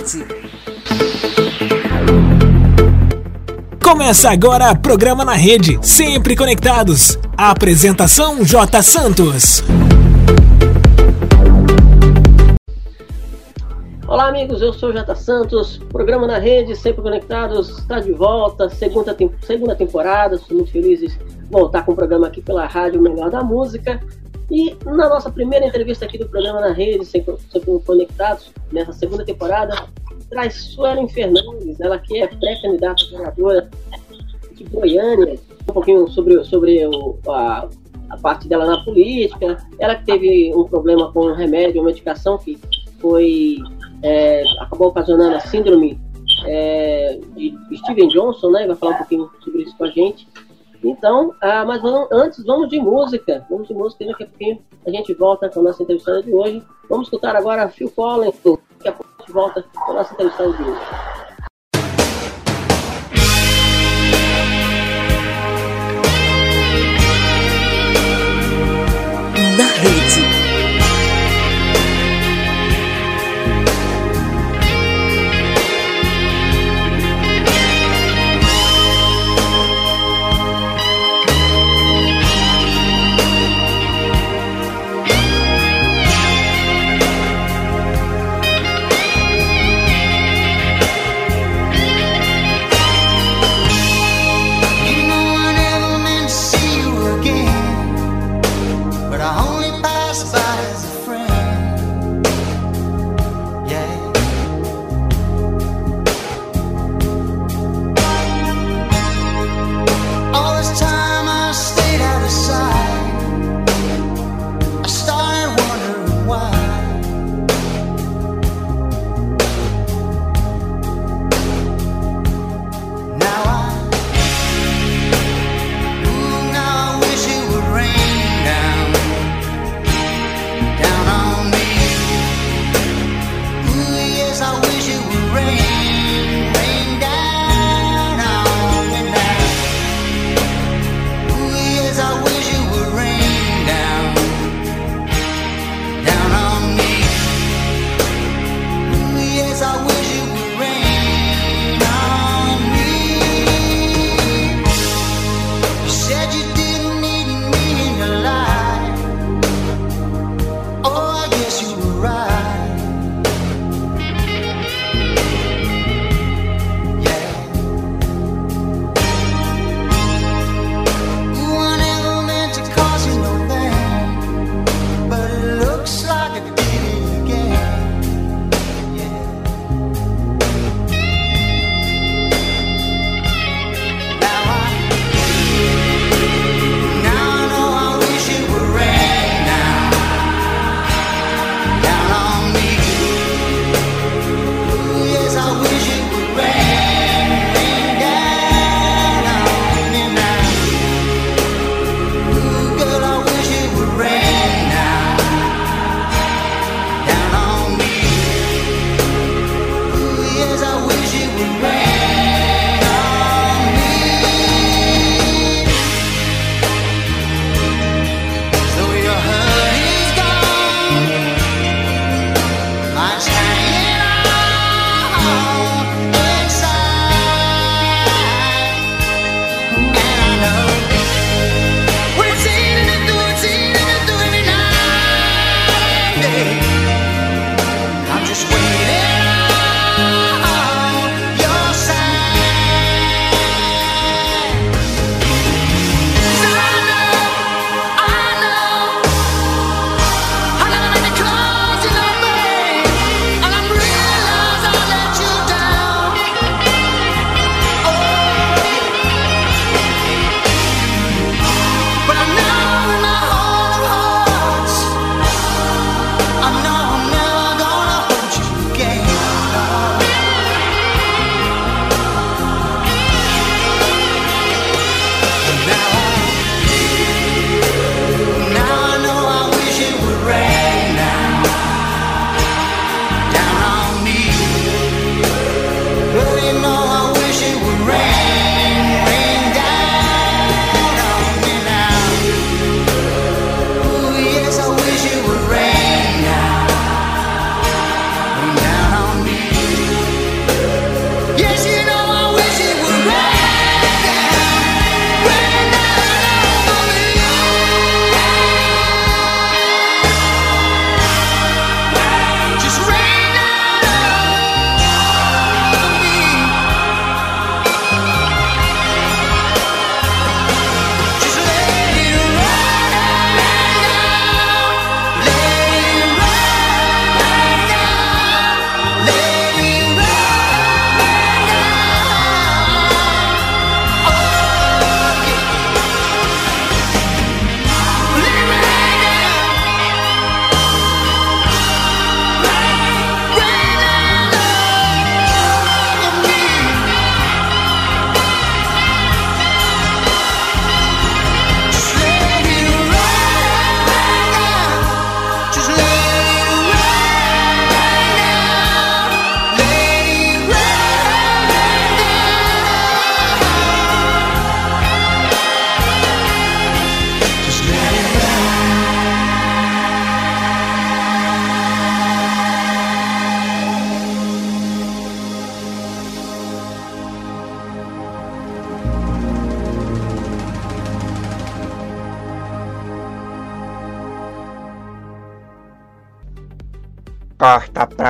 Na rede. Começa agora programa na rede, sempre conectados. A apresentação J Santos. Olá amigos, eu sou J Santos, programa na rede, sempre conectados, está de volta, segunda, tem segunda temporada, estou muito feliz de voltar com o programa aqui pela Rádio Melhor da Música. E na nossa primeira entrevista aqui do programa na rede, sempre, conectados, nessa segunda temporada, traz Suelen Fernandes, ela que é pré-candidata vereadora de Goiânia, um pouquinho sobre, sobre o, a, a parte dela na política, ela que teve um problema com um remédio, uma medicação que foi é, acabou ocasionando a síndrome é, de Steven Johnson, né? Vai falar um pouquinho sobre isso com a gente. Então, ah, mas vamos, antes vamos de música. Vamos de música, daqui a pouquinho a gente volta com a nossa entrevistada de hoje. Vamos escutar agora Phil Collins. Daqui a pouco a gente volta com a nossa entrevistada de hoje. Na rede.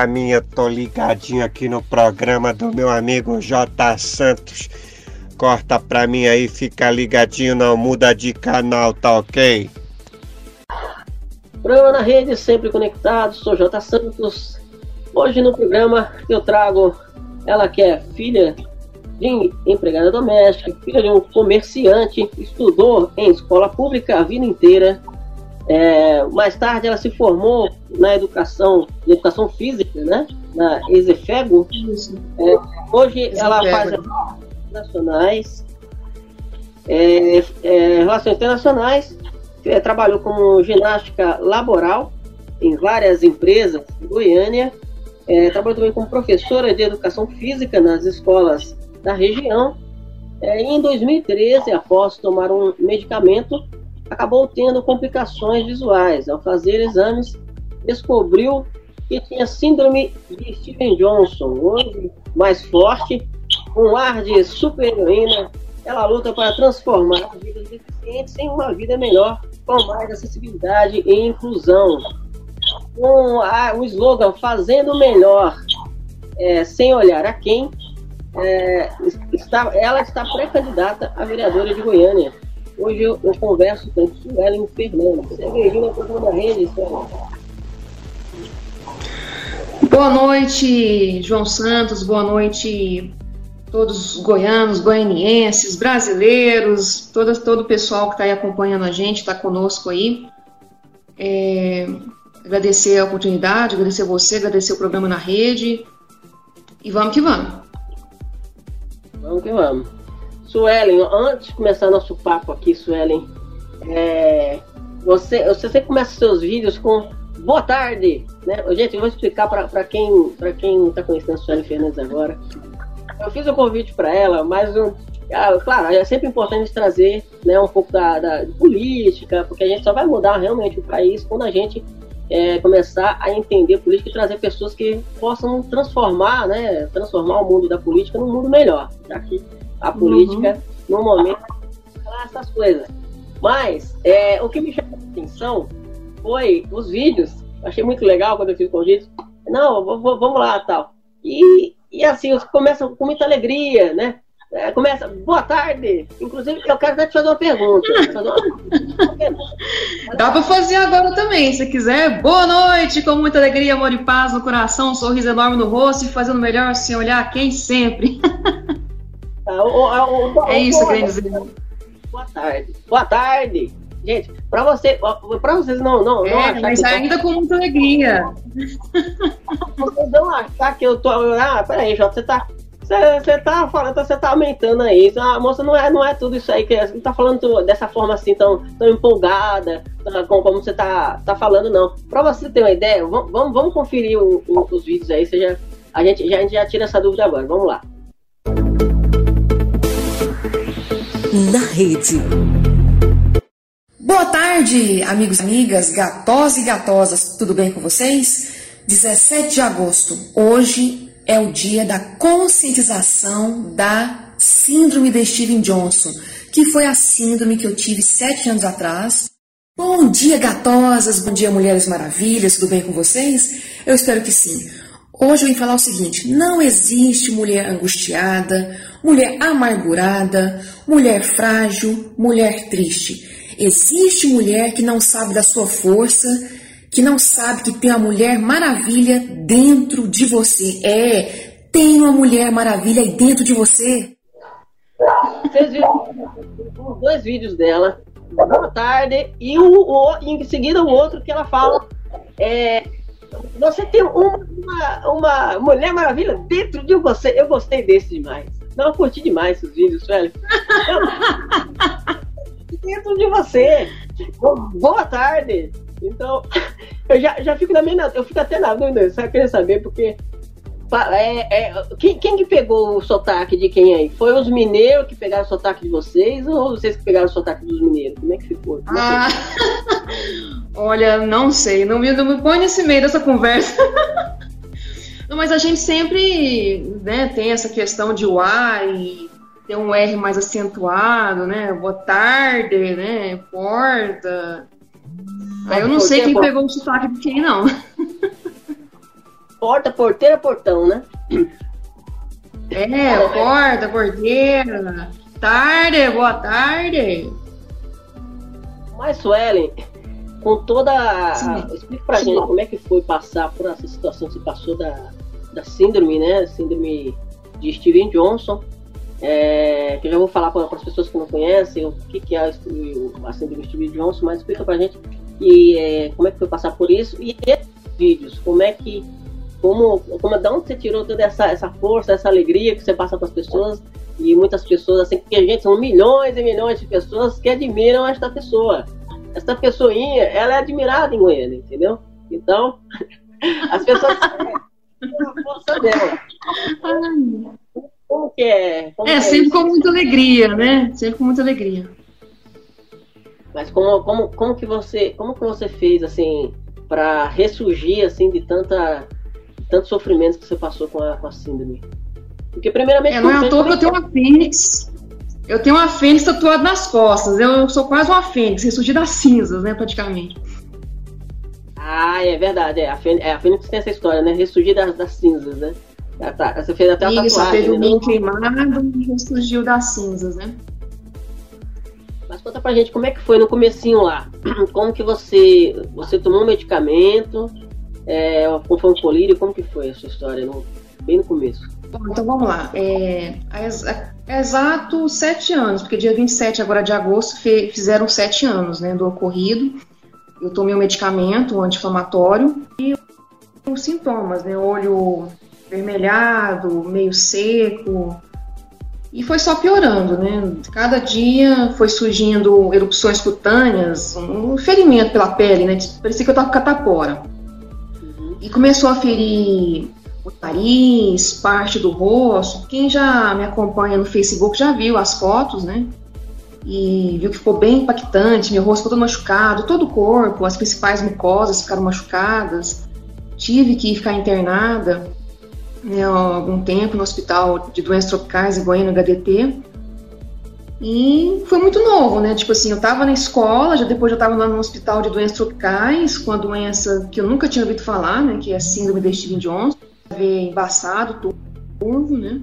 Mim, eu tô ligadinho aqui no programa do meu amigo J. Santos. Corta pra mim aí, fica ligadinho, não muda de canal, tá ok? Programa na rede, sempre conectado, sou J. Santos. Hoje no programa eu trago ela que é filha de empregada doméstica, filha de um comerciante, estudou em escola pública a vida inteira, é, mais tarde ela se formou na educação, educação física, né? Na Exefego. É, hoje ela faz internacionais, é, é, relações internacionais, é, trabalhou como ginástica laboral em várias empresas em Goiânia, é, trabalhou também como professora de educação física nas escolas da região. É, e em 2013, após tomar um medicamento, acabou tendo complicações visuais. Ao fazer exames, descobriu que tinha síndrome de Steven Johnson. Hoje, mais forte, com ar de super-heroína, ela luta para transformar as vidas deficientes em uma vida melhor, com mais acessibilidade e inclusão. Com a, o slogan Fazendo Melhor, é, sem olhar a quem, é, está, ela está pré-candidata a vereadora de Goiânia. Hoje eu, eu converso com Suelen Fernandes. Segue aí no programa da rede, Suelen. Boa noite, João Santos. Boa noite, todos os goianos, goianienses, brasileiros, todo, todo o pessoal que está aí acompanhando a gente, está conosco aí. É, agradecer a oportunidade, agradecer você, agradecer o programa na rede. E vamos que vamos. Vamos que vamos. Suelen, antes de começar nosso papo aqui, Suelen, é, você, você sempre começa seus vídeos com boa tarde, né? Gente, eu vou explicar para quem para quem está conhecendo a Suelen Fernandes agora. Eu fiz um convite para ela, mas um, ah, claro, é sempre importante trazer né, um pouco da, da política, porque a gente só vai mudar realmente o país quando a gente é, começar a entender política e trazer pessoas que possam transformar, né, transformar o mundo da política num mundo melhor. Já que a política uhum. no momento essas coisas. Mas é, o que me chamou a atenção foi os vídeos. Achei muito legal quando eu fiz o convite. Não, vamos lá, tal. E, e assim, começam com muita alegria, né? É, começa, boa tarde. Inclusive, eu quero até te fazer uma pergunta. Dá para fazer agora também, se quiser. Boa noite, com muita alegria, amor e paz no coração, um sorriso enorme no rosto e fazendo melhor sem olhar quem sempre. Tá, é isso que eu dizer. Boa tarde. Boa tarde. Gente, para você, para vocês não, não, é, não mas ainda tô... com muita alegria. Vocês não achar que eu tô, ah, peraí, Jota, você tá, você, você tá falando, você tá aumentando aí. A moça não é, não é tudo isso aí que você tá falando dessa forma assim tão, tão empolgada, como, como você tá, tá falando não. Para você ter uma ideia, vamos, vamos conferir o, o, os vídeos aí, seja a gente já a gente já tira essa dúvida agora. Vamos lá. Na rede. Boa tarde, amigos e amigas, gatosos e gatosas, tudo bem com vocês? 17 de agosto, hoje é o dia da conscientização da síndrome de Steven Johnson, que foi a síndrome que eu tive sete anos atrás. Bom dia, gatosas, bom dia, mulheres maravilhas, tudo bem com vocês? Eu espero que sim. Hoje eu vim falar o seguinte: não existe mulher angustiada, mulher amargurada, mulher frágil, mulher triste. Existe mulher que não sabe da sua força, que não sabe que tem a mulher maravilha dentro de você. É, tem uma mulher maravilha aí dentro de você. Vocês viram dois vídeos dela, boa tarde, e o, o, em seguida o outro que ela fala. É, você tem uma, uma, uma Mulher Maravilha dentro de você. Eu gostei desse demais. Não, eu curti demais esses vídeos, velho. Dentro de você. Boa tarde. Então, eu já, já fico na minha. Eu fico até na dúvida, só queria saber, porque. É, é, quem, quem que pegou o sotaque de quem aí? Foi os mineiros que pegaram o sotaque de vocês ou vocês que pegaram o sotaque dos mineiros? Como é que ficou? É ah, olha, não sei. Não me, não me põe nesse meio dessa conversa. Não, mas a gente sempre né, tem essa questão de e ter um R mais acentuado, né? Boa tarde, né? Porta. Aí eu não sei quem pegou o sotaque de quem, não. porta, porteira, portão, né? É, porta, porteira. Tarde, boa tarde. Mas, Suelen, com toda. A... Explica pra gente como é que foi passar por essa situação que você passou da, da síndrome, né? Síndrome de Steven Johnson. É, que eu já vou falar para as pessoas que não conhecem o que, que é a síndrome de Steven Johnson, mas explica pra gente e, é, como é que foi passar por isso e esses vídeos, como é que. Como, como, de onde você tirou toda essa, essa força, essa alegria que você passa para as pessoas e muitas pessoas, assim, porque a gente são milhões e milhões de pessoas que admiram esta pessoa essa pessoinha, ela é admirada em Goiânia, entendeu? Então, as pessoas a força dela. Como que é? Como é, é sempre com muita alegria, né? Sempre com muita alegria. Mas como, como, como que você, como que você fez assim para ressurgir assim de tanta tantos sofrimentos que você passou com a, com a síndrome? Porque primeiramente é, não é à toa que eu tenho uma fênix eu tenho uma fênix tatuada nas costas. Eu sou quase uma fênix, ressurgi das cinzas, né, praticamente. Ah, é verdade. É, a, fênix, é, a fênix tem essa história, né? Ressurgir das, das cinzas, né? Tá, você fez até uma Isso, tatuagem, teve um né? queimado e ressurgiu das cinzas, né? Mas conta pra gente como é que foi no comecinho lá. Como que você, você tomou um medicamento, é, foi um colírio, como que foi a sua história, no, bem no começo? Bom, então vamos lá. É, é exato sete anos, porque dia 27 agora de agosto fizeram sete anos né, do ocorrido. Eu tomei o um medicamento um anti-inflamatório e os sintomas, né? Olho vermelhado, meio seco. E foi só piorando, né? Cada dia foi surgindo erupções cutâneas, um ferimento pela pele, né? Parecia que eu tava com catapora. Uhum. E começou a ferir o nariz, parte do rosto. Quem já me acompanha no Facebook já viu as fotos, né? E viu que ficou bem impactante, meu rosto todo machucado, todo o corpo, as principais mucosas ficaram machucadas. Tive que ficar internada né, há algum tempo no hospital de doenças tropicais em Goiânia, HDT. E foi muito novo, né? Tipo assim, eu tava na escola, já depois eu tava lá no hospital de doenças tropicais, com a doença que eu nunca tinha ouvido falar, né? Que é a síndrome de Steven Johnson ver embaçado, turvo, né?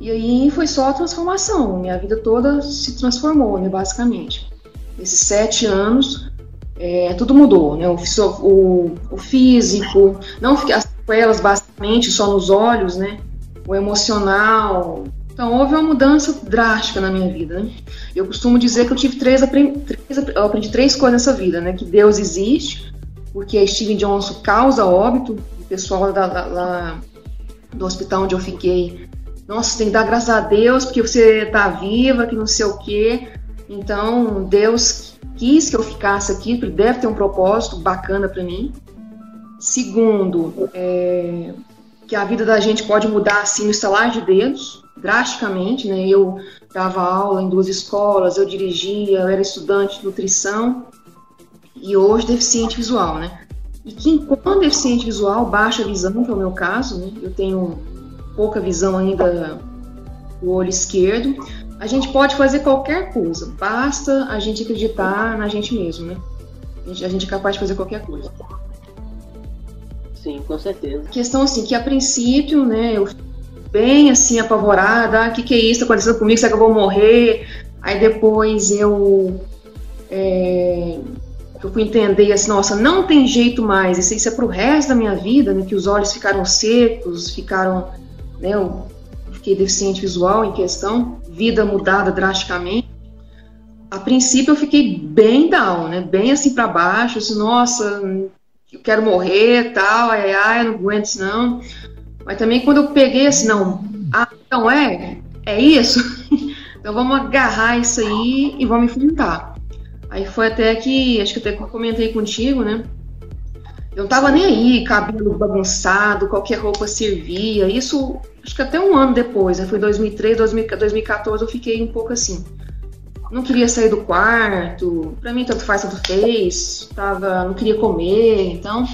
E aí foi só a transformação. Minha vida toda se transformou, né, basicamente. Esses sete anos, é, tudo mudou, né? O, o, o físico, não as sequelas basicamente só nos olhos, né? O emocional. Então houve uma mudança drástica na minha vida, né? Eu costumo dizer que eu tive três, aprendi, três, aprendi três coisas nessa vida, né? Que Deus existe, porque Steven Johnson causa óbito, o pessoal da, da, lá do hospital onde eu fiquei, nossa, tem que dar graças a Deus porque você está viva, que não sei o quê. Então, Deus quis que eu ficasse aqui, deve ter um propósito bacana para mim. Segundo, é, que a vida da gente pode mudar assim no estalar de dedos, drasticamente, né? Eu dava aula em duas escolas, eu dirigia, eu era estudante de nutrição e hoje deficiente visual, né? E quem, quando é deficiente visual, baixa visão, que é o meu caso, né? Eu tenho pouca visão ainda do olho esquerdo. A gente pode fazer qualquer coisa, basta a gente acreditar na gente mesmo, né? A gente, a gente é capaz de fazer qualquer coisa. Sim, com certeza. Questão assim, que a princípio, né, eu bem assim apavorada, o ah, que, que é isso? Tá acontecendo comigo, será que eu vou morrer? Aí depois eu é, eu fui entender assim, nossa, não tem jeito mais, isso, isso é pro resto da minha vida, né, que os olhos ficaram secos, ficaram, né, eu fiquei deficiente visual em questão, vida mudada drasticamente. A princípio eu fiquei bem down, né, bem assim para baixo, assim, nossa, eu quero morrer, tal, ai, ai, não aguento isso não. Mas também quando eu peguei assim, não, ah, então é, é isso, então vamos agarrar isso aí e vamos enfrentar. Aí foi até que, acho que até comentei contigo, né? Eu não tava nem aí, cabelo bagunçado, qualquer roupa servia. Isso, acho que até um ano depois, né? Foi 2003, 2014, eu fiquei um pouco assim. Não queria sair do quarto, pra mim tanto faz, tanto fez. Tava, não queria comer, então.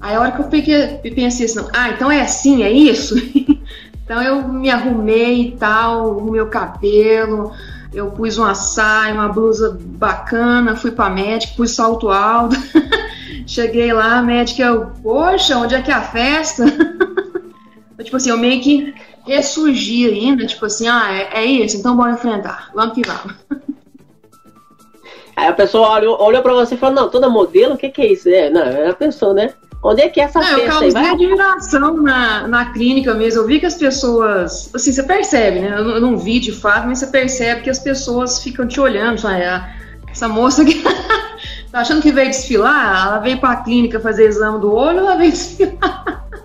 Aí a hora que eu peguei, pensei assim, ah, então é assim, é isso? então eu me arrumei e tal, o meu cabelo, eu pus uma saia, uma blusa bacana, fui para médico, pus salto alto. Cheguei lá, a médica, eu, poxa, onde é que é a festa? tipo assim, eu meio que ressurgi ainda, tipo assim, ah, é, é isso, então bora enfrentar, vamos que vamos. Aí a pessoa olhou, olhou pra você e falou, não, toda modelo, o que que é isso? É, não, ela pensou, né? Onde é que é essa não, eu causei? Vai... admiração na, na clínica mesmo. Eu vi que as pessoas. Assim, você percebe, né? Eu não, eu não vi de fato, mas você percebe que as pessoas ficam te olhando. Fala, ah, essa moça que tá achando que veio desfilar, ela veio pra clínica fazer exame do olho, ela veio desfilar.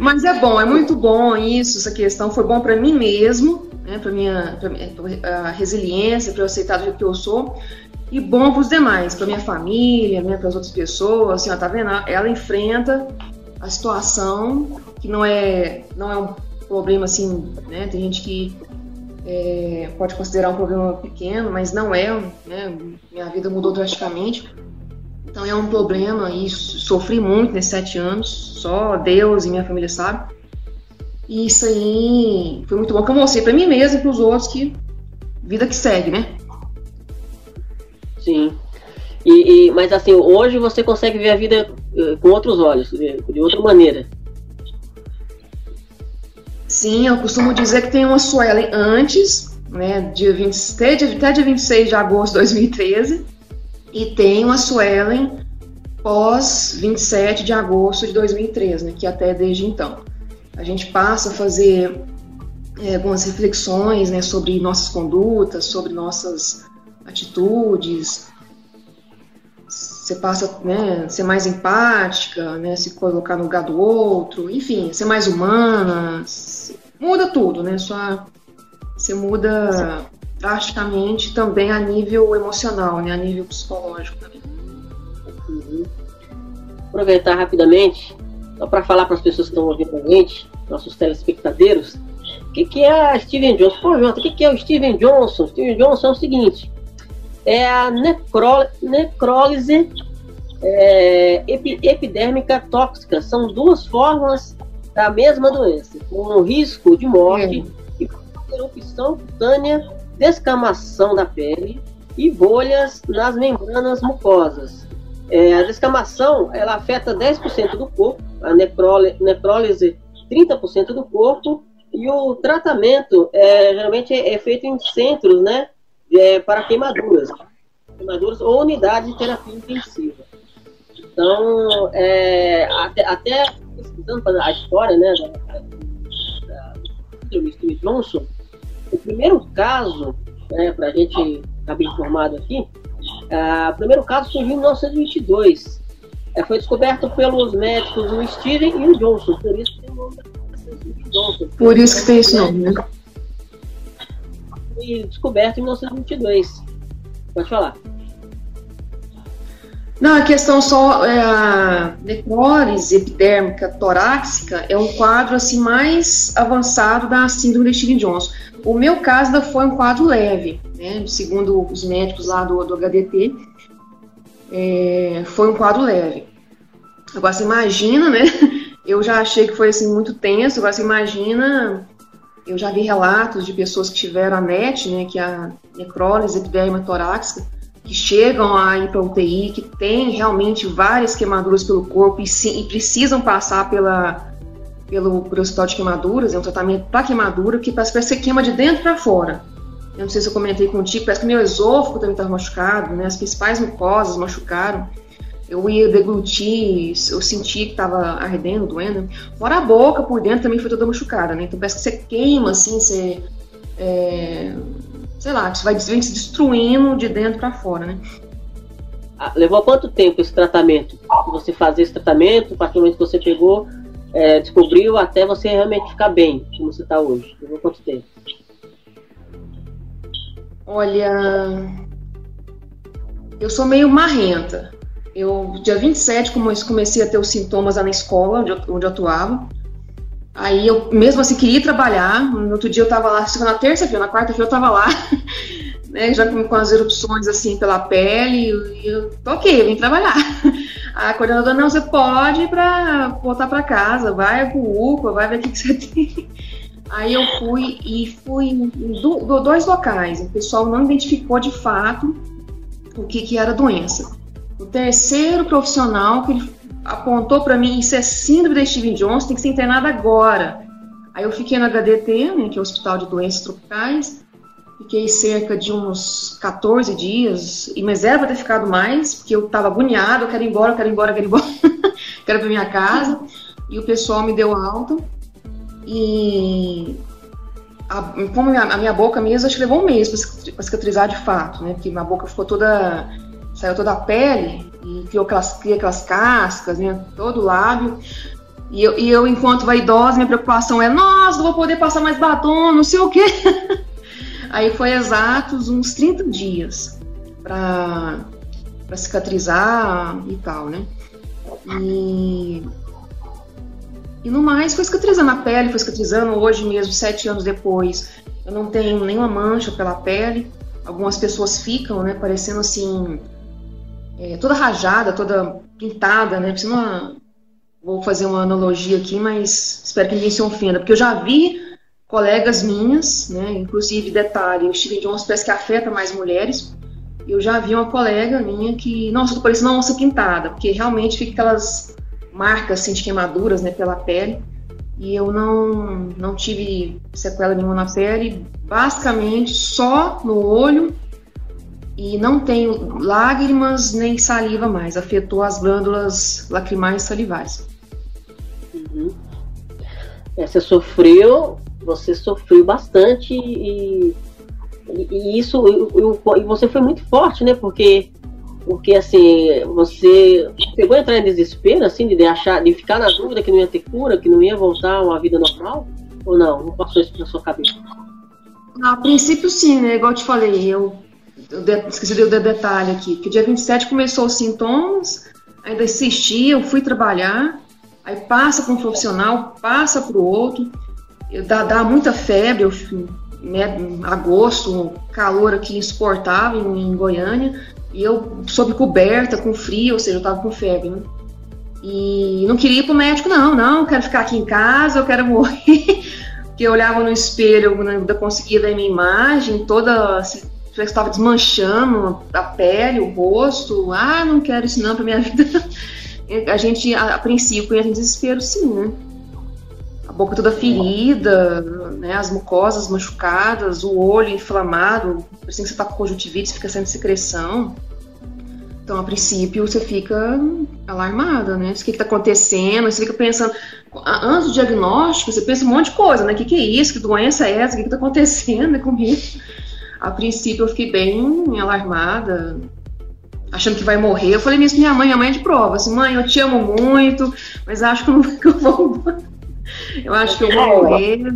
Mas é bom, é muito bom isso, essa questão. Foi bom para mim mesmo, né, para minha, pra minha a resiliência, para eu aceitar do jeito que eu sou e bom para os demais, para minha família, né, para as outras pessoas. Assim, ó, tá vendo? Ela enfrenta a situação que não é não é um problema assim, né? Tem gente que é, pode considerar um problema pequeno, mas não é. Né? Minha vida mudou drasticamente. Então é um problema e sofri muito nesses sete anos. Só Deus e minha família sabem. E isso aí foi muito bom que eu mostrei para mim mesma e para os outros que vida que segue, né? Sim. E, e, mas assim, hoje você consegue ver a vida uh, com outros olhos, de outra maneira. Sim, eu costumo dizer que tem uma Suelen antes, né, dia 20, até, dia, até dia 26 de agosto de 2013, e tem uma Suelen pós 27 de agosto de 2013, né, que até desde então. A gente passa a fazer é, algumas reflexões né, sobre nossas condutas, sobre nossas atitudes. Você passa né, ser mais empática, né, se colocar no lugar do outro, enfim, ser mais humana. Muda tudo, né? Sua, você muda drasticamente também a nível emocional, né, a nível psicológico. Uhum. Aproveitar rapidamente, só para falar para as pessoas que estão ouvindo a gente, nossos telespectadores, o que, que é a Steven Johnson? Pô, Jota, o que, que é o Steven Johnson? Steven Johnson é o seguinte: é a necró necrólise é, epidérmica tóxica. São duas formas da mesma doença, com risco de morte e erupção cutânea, descamação da pele e bolhas nas membranas mucosas. É, a descamação ela afeta 10% do corpo, a necrólise, necrólise 30% do corpo e o tratamento é, geralmente é feito em centros, né? é, para queimaduras, queimaduras ou unidade de terapia intensiva. Então, é, até, até pesquisando a história né, da, da, do Steve Johnson, o primeiro caso, né, para a gente ficar bem informado aqui, uh, o primeiro caso surgiu em 1922. É, foi descoberto pelos médicos o Steven e o Johnson, por isso que tem o nome da Johnson. Por isso que tem esse nome, né? foi descoberto em 1922. Pode falar. Não, a questão só é a necrólise epidérmica torácica é um quadro assim mais avançado da síndrome de Steven Johnson. O meu caso ainda foi um quadro leve, né? Segundo os médicos lá do, do HDT, é, foi um quadro leve. Agora você imagina, né? Eu já achei que foi assim muito tenso. Agora você imagina eu já vi relatos de pessoas que tiveram a NET, né, que é a necrólise epidérmica torácica, que chegam a ir para UTI, que tem realmente várias queimaduras pelo corpo e, sim, e precisam passar pela, pelo, hospital de queimaduras, é um tratamento para queimadura, que parece que você queima de dentro para fora. Eu não sei se eu comentei contigo, parece que meu esôfago também estava machucado, né, as principais mucosas machucaram eu ia deglutir, eu sentia que estava ardendo, doendo. Fora a boca, por dentro também foi toda machucada, né? Então parece que você queima, assim, você. É, sei lá, você vai se destruindo de dentro para fora, né? Ah, levou quanto tempo esse tratamento? Você fazer esse tratamento, a partir do momento que você pegou, é, descobriu, até você realmente ficar bem, como você está hoje? Levou quanto tempo? Olha, eu sou meio marrenta. Eu, dia 27, comecei a ter os sintomas lá na escola, onde eu, onde eu atuava. Aí eu, mesmo assim, queria trabalhar. No outro dia eu tava lá, na terça-feira, na quarta-feira eu tava lá, né, já com, com, as erupções assim pela pele. E eu, ok, eu vim trabalhar. A coordenadora, não, você pode pra, voltar para casa, vai pro UPA, vai ver o que, que você tem. Aí eu fui e fui em do, dois locais. O pessoal não identificou de fato o que, que era a doença. o terceiro profissional que ele apontou para mim, isso é síndrome da Steven Johnson, tem que ser internado agora. Aí eu fiquei no HDT, né, que é o Hospital de Doenças Tropicais, fiquei cerca de uns 14 dias, mas era para ter ficado mais, porque eu estava agoniada, eu quero ir embora, eu quero ir embora, eu quero ir embora, quero para minha casa, e o pessoal me deu alta, e a, como a, a minha boca mesmo, acho que levou um mês para cicatrizar de fato, né, porque minha boca ficou toda, saiu toda a pele, e criou aquelas, cria aquelas cascas, né, todo o lábio, e eu, e eu, enquanto vaidosa, minha preocupação é, nossa, não vou poder passar mais batom, não sei o quê. Aí foi exatos uns 30 dias para cicatrizar e tal, né? E, e no mais foi cicatrizando a pele, foi cicatrizando hoje mesmo, sete anos depois. Eu não tenho nenhuma mancha pela pele. Algumas pessoas ficam, né, parecendo assim, é, toda rajada, toda pintada, né? Uma, vou fazer uma analogia aqui, mas espero que ninguém se ofenda, porque eu já vi colegas minhas, né, inclusive detalhe, o Steven Jones parece que afeta mais mulheres, eu já vi uma colega minha que, nossa, tô parecendo uma onça pintada, porque realmente fica aquelas marcas assim, de queimaduras né, pela pele, e eu não, não tive sequela nenhuma na pele, basicamente só no olho, e não tenho lágrimas nem saliva mais, afetou as glândulas lacrimais e salivares. Uhum. Você sofreu, você sofreu bastante e, e, e isso e, e, você foi muito forte, né? Porque porque assim você chegou a entrar em desespero, assim, de achar, de ficar na dúvida que não ia ter cura, que não ia voltar a uma vida normal ou não? Não passou isso na sua cabeça? A princípio sim, né? Igual eu te falei, eu, eu de, esqueci de, de detalhe aqui, que dia 27 começou os sintomas, ainda assisti, eu fui trabalhar, aí passa para um profissional, passa para o outro, dá, dá muita febre, eu, né, agosto, calor aqui insuportável em, Goiânia, e eu sob coberta, com frio, ou seja, eu tava com febre, né? E não queria ir pro médico, não, não, quero ficar aqui em casa, eu quero morrer. Porque eu olhava no espelho, eu ainda conseguia ver minha imagem, toda. Assim, que estava desmanchando a pele, o rosto. Ah, não quero isso não pra minha vida. A gente, a, a princípio, em desespero, sim, né? A boca toda ferida, né? As mucosas machucadas, o olho inflamado, assim que você tá com conjuntivite, fica sendo secreção. Então, a princípio, você fica alarmada, né? O que está acontecendo? Você fica pensando. Antes do diagnóstico, você pensa um monte de coisa, né? O que, que é isso? Que doença é essa? O que está acontecendo comigo? A princípio, eu fiquei bem alarmada, achando que vai morrer. Eu falei isso minha mãe, minha mãe é de prova, assim, mãe, eu te amo muito, mas acho que eu, não, que eu vou. Eu acho que eu vou morrer.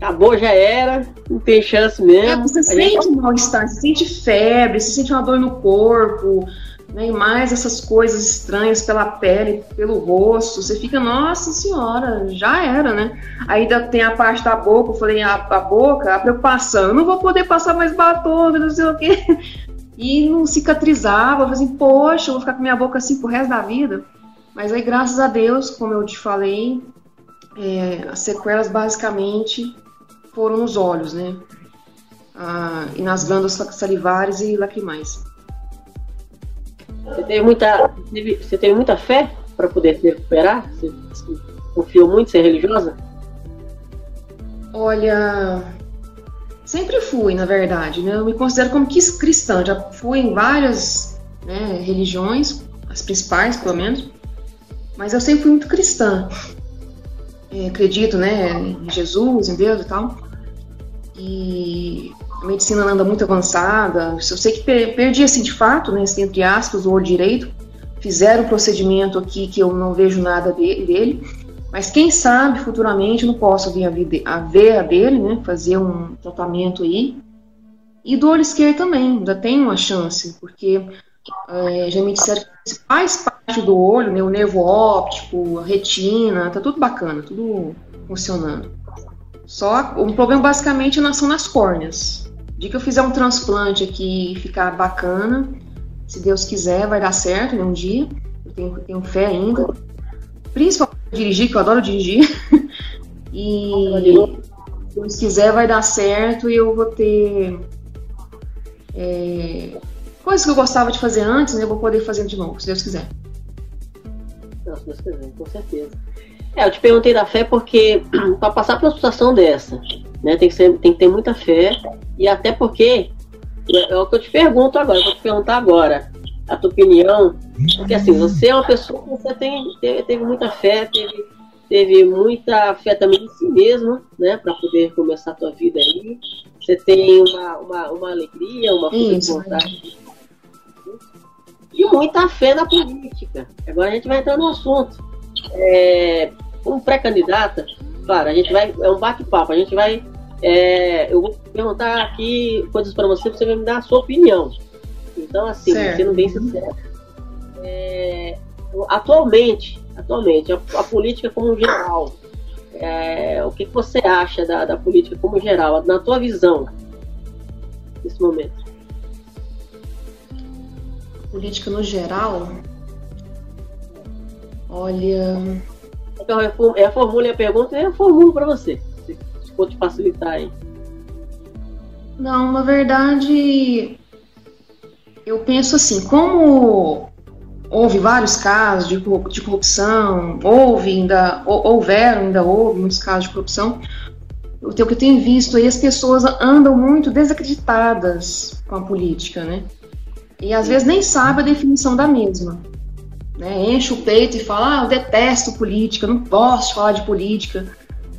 Acabou, já era, não tem chance mesmo. É, você sente gente... mal-estar, você sente febre, você sente uma dor no corpo, né, e mais essas coisas estranhas pela pele, pelo rosto, você fica, nossa senhora, já era, né? Ainda tem a parte da boca, eu falei, a, a boca, a preocupação, eu não vou poder passar mais batom, não sei o quê e não cicatrizava. Eu falei assim, poxa, eu vou ficar com minha boca assim pro resto da vida. Mas aí, graças a Deus, como eu te falei, é, as sequelas basicamente foram nos olhos, né? Ah, e nas glândulas salivares e lacrimais. Você teve muita, você teve muita fé para poder se recuperar? Você, você confiou muito ser religiosa? Olha, Sempre fui, na verdade. Né? Eu me considero como cristã. Já fui em várias né, religiões, as principais, pelo menos. Mas eu sempre fui muito cristã. É, acredito, né, em Jesus, em Deus e tal. E a medicina anda muito avançada. Eu sei que perdi, assim, de fato, né, entre aspas, o olho direito. Fizeram um procedimento aqui que eu não vejo nada dele. Mas quem sabe futuramente eu não posso vir a, ver a dele, né? Fazer um tratamento aí. E do olho esquerdo também, ainda tem uma chance, porque é, já me disseram que faz parte do olho, né? O nervo óptico, a retina, tá tudo bacana, tudo funcionando. Só o problema basicamente são nas córneas. De que eu fizer um transplante aqui e ficar bacana, se Deus quiser, vai dar certo né, um dia. Eu tenho, tenho fé ainda. Principalmente dirigir, que eu adoro dirigir. e se Deus quiser vai dar certo e eu vou ter. É, coisas que eu gostava de fazer antes, né, eu vou poder fazer de novo, se Deus quiser. Não, se Deus quiser, com certeza. É, eu te perguntei da fé porque para passar por uma situação dessa, né, tem que, ser, tem que ter muita fé e até porque é, é o que eu te pergunto agora, eu vou te perguntar agora a tua opinião, porque assim, você é uma pessoa que você tem, teve, teve muita fé, teve, teve muita fé também em si mesmo, né, para poder começar a tua vida aí. Você tem uma, uma, uma alegria, uma força de vontade. E muita fé na política. Agora a gente vai entrar no assunto. É, como pré-candidata, claro, a gente vai. É um bate-papo, a gente vai. É, eu vou perguntar aqui coisas para você, você vai me dar a sua opinião. Então, assim, certo. sendo bem sincero. É, atualmente, atualmente, a, a, política como geral, é, o que, que você acha da, da política como geral, na tua visão, nesse momento? Política no geral? Olha. Então, eu formule a pergunta e eu formulo para você, se for te facilitar aí. Não, na verdade, eu penso assim, como houve vários casos de, de corrupção, houve ainda, houveram, ainda houve muitos casos de corrupção, o que eu tenho visto aí, as pessoas andam muito desacreditadas com a política, né? E às vezes nem sabe a definição da mesma. Né? Enche o peito e fala, ah, eu detesto política, não posso falar de política.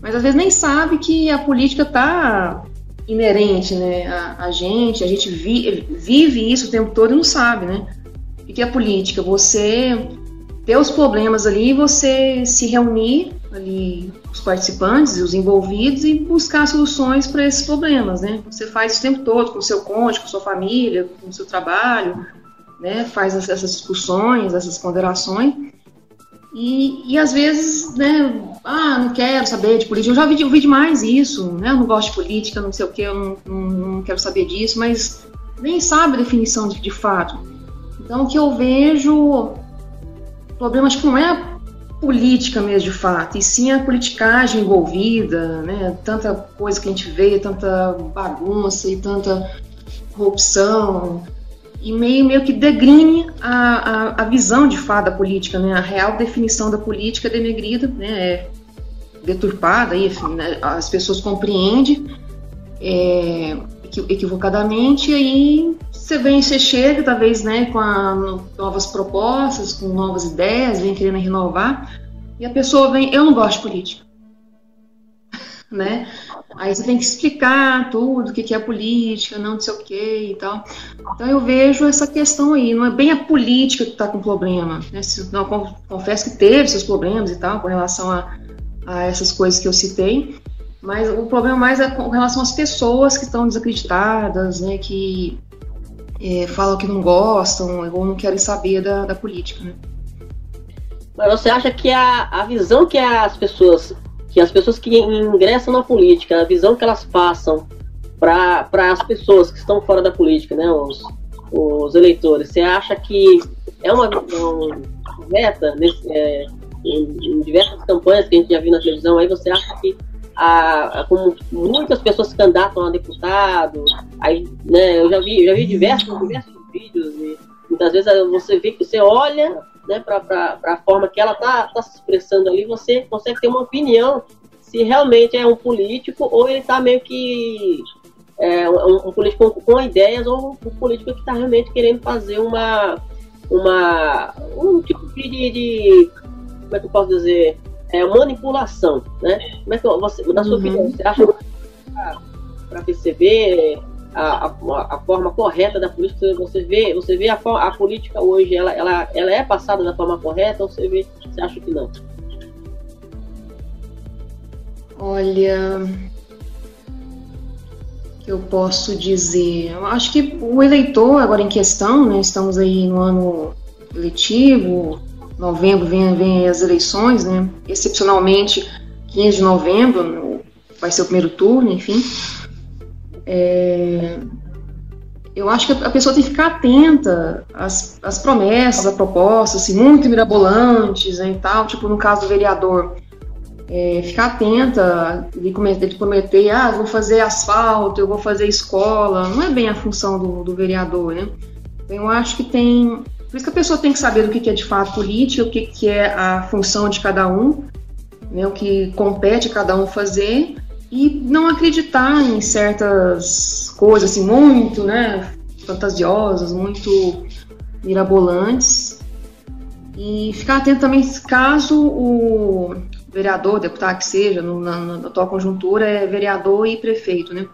Mas às vezes nem sabe que a política está inerente né, a, a, gente, a gente vi, vive isso o tempo todo e não sabe, né? O que é política? Você ter os problemas ali, você se reunir ali, os participantes e os envolvidos e buscar soluções para esses problemas, né? Você faz o tempo todo com o seu cônjuge, com sua família, com o seu trabalho, né? Faz essas discussões, essas ponderações e, e às vezes, né, ah, não quero saber de política. Eu já vi, eu vi demais isso, né? Eu não gosto de política, não sei o que, eu não, não, não, quero saber disso, mas nem sabe a definição de, de fato. Então, o que eu vejo, o problema acho que não é política mesmo de fato, e sim a politicagem envolvida, né? Tanta coisa que a gente vê, tanta bagunça e tanta corrupção e meio, meio que degrine a, a, a, visão de fato da política, né? A real definição da política é denegrida, né? É deturpada, enfim, né? as pessoas compreendem é, equivocadamente, e aí você vem, você chega, talvez, né, com a, novas propostas, com novas ideias, vem querendo renovar, e a pessoa vem, eu não gosto de política né? Aí você tem que explicar tudo, o que é política, não sei o que e tal. Então eu vejo essa questão aí, não é bem a política que está com problema, né? Não, confesso que teve seus problemas e tal, com relação a, a essas coisas que eu citei, mas o problema mais é com relação às pessoas que estão desacreditadas, né? Que é, falam que não gostam ou não querem saber da, da política, né? Mas você acha que a, a visão que as pessoas que as pessoas que ingressam na política, a visão que elas passam para as pessoas que estão fora da política, né, os, os eleitores, você acha que é uma visão correta nesse, é, em, em, diversas campanhas que a gente já viu na televisão, aí você acha que a, a, como muitas pessoas se candidatam a deputado, aí, né, eu já vi, já vi diversos, diversos vídeos e muitas vezes você vê que você olha né, para a forma que ela está tá se expressando ali, você consegue ter uma opinião se realmente é um político ou ele está meio que é, um, um, político com, com, ideias ou um político que está realmente querendo fazer uma, uma um tipo de, de como é que eu posso dizer é, manipulação, né? Como é que você, na sua uhum. opinião, você acha para perceber a, a, a, forma correta da política, você vê, você vê a, a política hoje, ela, ela, ela é passada da forma correta ou você, vê, você acha que não? Olha, que eu posso dizer? Eu acho que o eleitor agora em questão, né, estamos aí no ano eletivo, novembro vem, vem as eleições, né, excepcionalmente 15 de novembro vai ser o primeiro turno, enfim. É, eu acho que a pessoa tem que ficar atenta às, às promessas, às propostas, assim, muito mirabolantes né, e tal, tipo no caso do vereador. É, ficar atenta, de prometer, prometer, ah, vou fazer asfalto, eu vou fazer escola, não é bem a função do, do vereador, né? Eu acho que tem. Por isso que a pessoa tem que saber o que é de fato política, o que é a função de cada um, né, o que compete cada um fazer, e não acreditar em certas coisas assim, muito né, fantasiosas, muito mirabolantes. E ficar atento também caso o vereador, deputado que seja, no, na, na, atual conjuntura, é vereador e prefeito, né?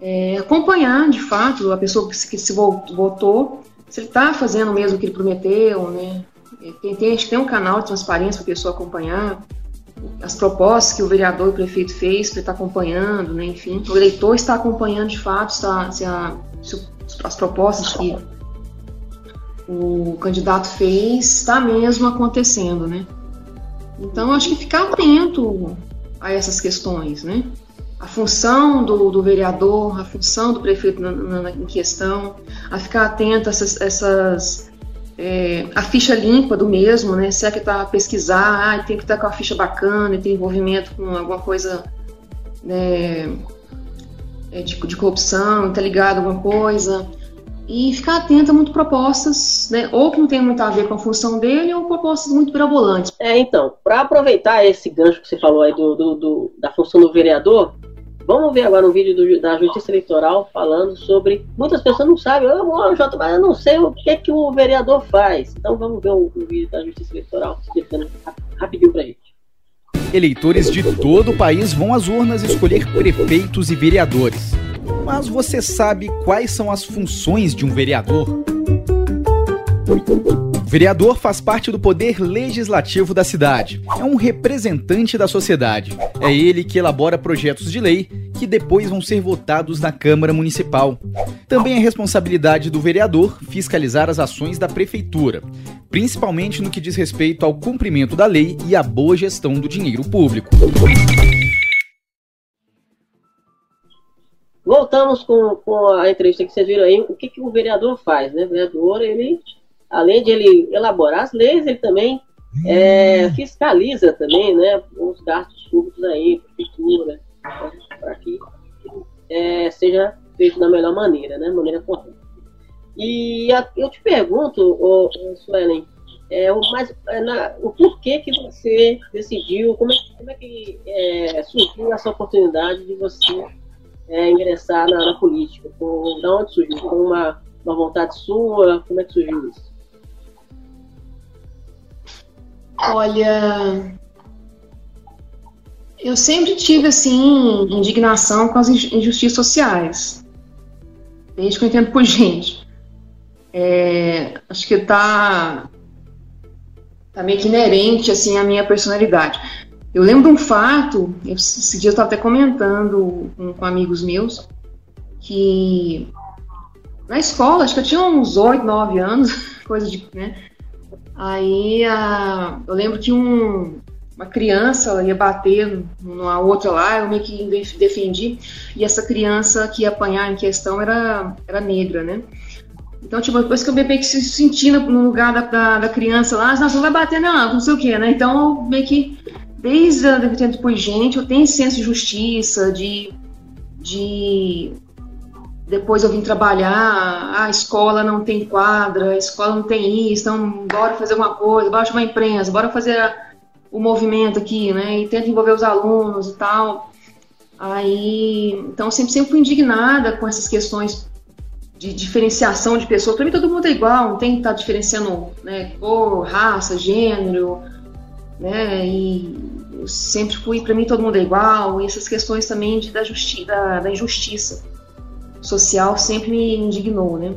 É, acompanhar, de fato, a pessoa que se, que se votou, se ele está fazendo mesmo o que ele prometeu, né? É, tem, tem, tem um canal de transparência para a pessoa acompanhar as propostas que o vereador e o prefeito fez para estar tá acompanhando, né? Enfim, o eleitor está acompanhando de fato está, se, a, se as propostas que o candidato fez está mesmo acontecendo, né? Então, acho que ficar atento a essas questões, né? A função do, do vereador, a função do prefeito na, na, em questão, a ficar atento a essas, essas é, a ficha limpa do mesmo, né? Se é que está a pesquisar, ah, tem que estar tá com a ficha bacana, tem envolvimento com alguma coisa né, é, de, de corrupção, está ligado a alguma coisa e ficar atento a muito propostas, né, ou que não tem muito a ver com a função dele, ou propostas muito mirabolantes. É, então, para aproveitar esse gancho que você falou aí do, do, do, da função do vereador, vamos ver agora um vídeo do, da Justiça Eleitoral falando sobre. Muitas pessoas não sabem, eu, eu, Jota, mas eu não sei o que é que o vereador faz. Então vamos ver o, vídeo da Justiça Eleitoral explicando rapidinho para gente. Eleitores de todo o país vão às urnas escolher prefeitos e vereadores. Mas você sabe quais são as funções de um vereador? Vereador faz parte do poder legislativo da cidade. É um representante da sociedade. É ele que elabora projetos de lei que depois vão ser votados na Câmara Municipal. Também é responsabilidade do vereador fiscalizar as ações da prefeitura, principalmente no que diz respeito ao cumprimento da lei e à boa gestão do dinheiro público. Voltamos com, com a entrevista que vocês viram aí, o que, que o vereador faz, né? O vereador, ele, além de ele elaborar as leis, ele também é, fiscaliza também, né? Os gastos públicos aí, prefeitura, para que é, seja feito da melhor maneira, né? Maneira correta. E a, eu te pergunto, Suelen, é, o, mais, é, na, o porquê que você decidiu, como é, como é que é, surgiu essa oportunidade de você é, ingressar na, na política? Com, da onde surgiu? Com uma, uma vontade sua? Como é que surgiu isso? Olha, eu sempre tive assim indignação com as injustiças sociais, desde que eu entendo por gente. É, acho que está tá meio que inerente assim à minha personalidade. Eu lembro de um fato, esse dia eu estava até comentando com, com, amigos meus, que na escola, acho que eu tinha uns 8, 9 anos, coisa de, né? Aí a, eu lembro que um, uma criança ia bater numa outra lá, eu meio que defendi, e essa criança que ia apanhar em questão era, era negra, né? Então, tipo, depois que eu meio que se sentindo no lugar da, da, da criança lá, nossa, não vai bater, não, não sei o que, né? Então, meio que desde a por gente, eu tenho senso de justiça, de, de depois eu vim trabalhar, a escola não tem quadra, a escola não tem isso, então bora fazer uma coisa, bora chamar a imprensa, bora fazer o movimento aqui, né? E tenta envolver os alunos e tal. Aí, então sempre sempre fui indignada com essas questões de diferenciação de pessoas. Para mim todo mundo é igual, não tem que estar tá diferenciando, né? Cor, raça, gênero, né? E sempre fui, para mim todo mundo é igual, e essas questões também de, da, justi da, da injustiça social sempre me indignou, né?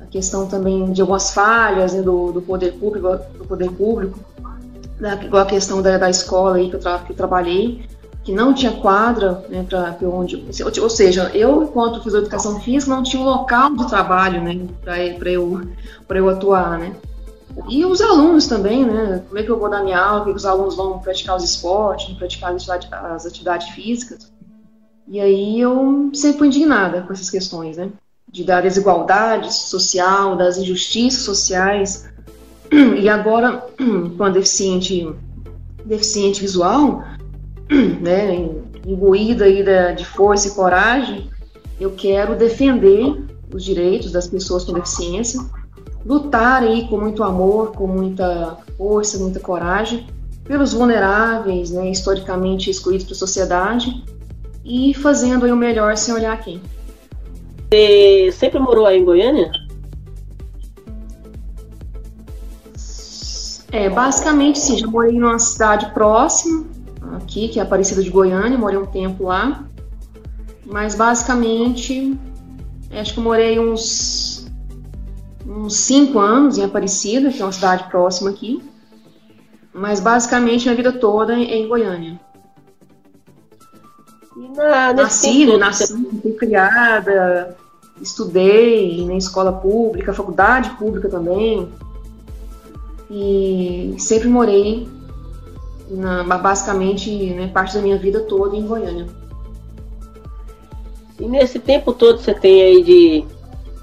A questão também de algumas falhas né, do, do poder público, do poder público, né, igual a questão da, da escola aí que eu, tra que eu trabalhei, que não tinha quadra, né, para onde, ou seja, eu enquanto fiz educação física não tinha um local de trabalho, né, para eu para eu atuar, né? E os alunos também, né? Como é que eu vou dar minha aula? Como os alunos vão praticar os esportes, praticar as atividades físicas? E aí eu sempre fui indignada com essas questões, né? De da desigualdade social, das injustiças sociais. E agora, com a deficiente, deficiente visual, né? Imbuída aí de força e coragem, eu quero defender os direitos das pessoas com deficiência, lutar aí com muito amor, com muita força, muita coragem pelos vulneráveis, né, historicamente excluídos para a sociedade e fazendo aí o melhor sem olhar quem. Você sempre morou aí em Goiânia? É, basicamente sim, já morei numa cidade próxima, aqui, que é Aparecida de Goiânia, morei um tempo lá. Mas basicamente, acho que eu morei uns, uns cinco anos em Aparecida, que é uma cidade próxima aqui. Mas basicamente a vida toda é em Goiânia. Na, nasci, né, nasci, fui criada, estudei na escola pública, faculdade pública também. E sempre morei, na, basicamente, né, parte da minha vida toda em Goiânia. E nesse tempo todo você tem aí de,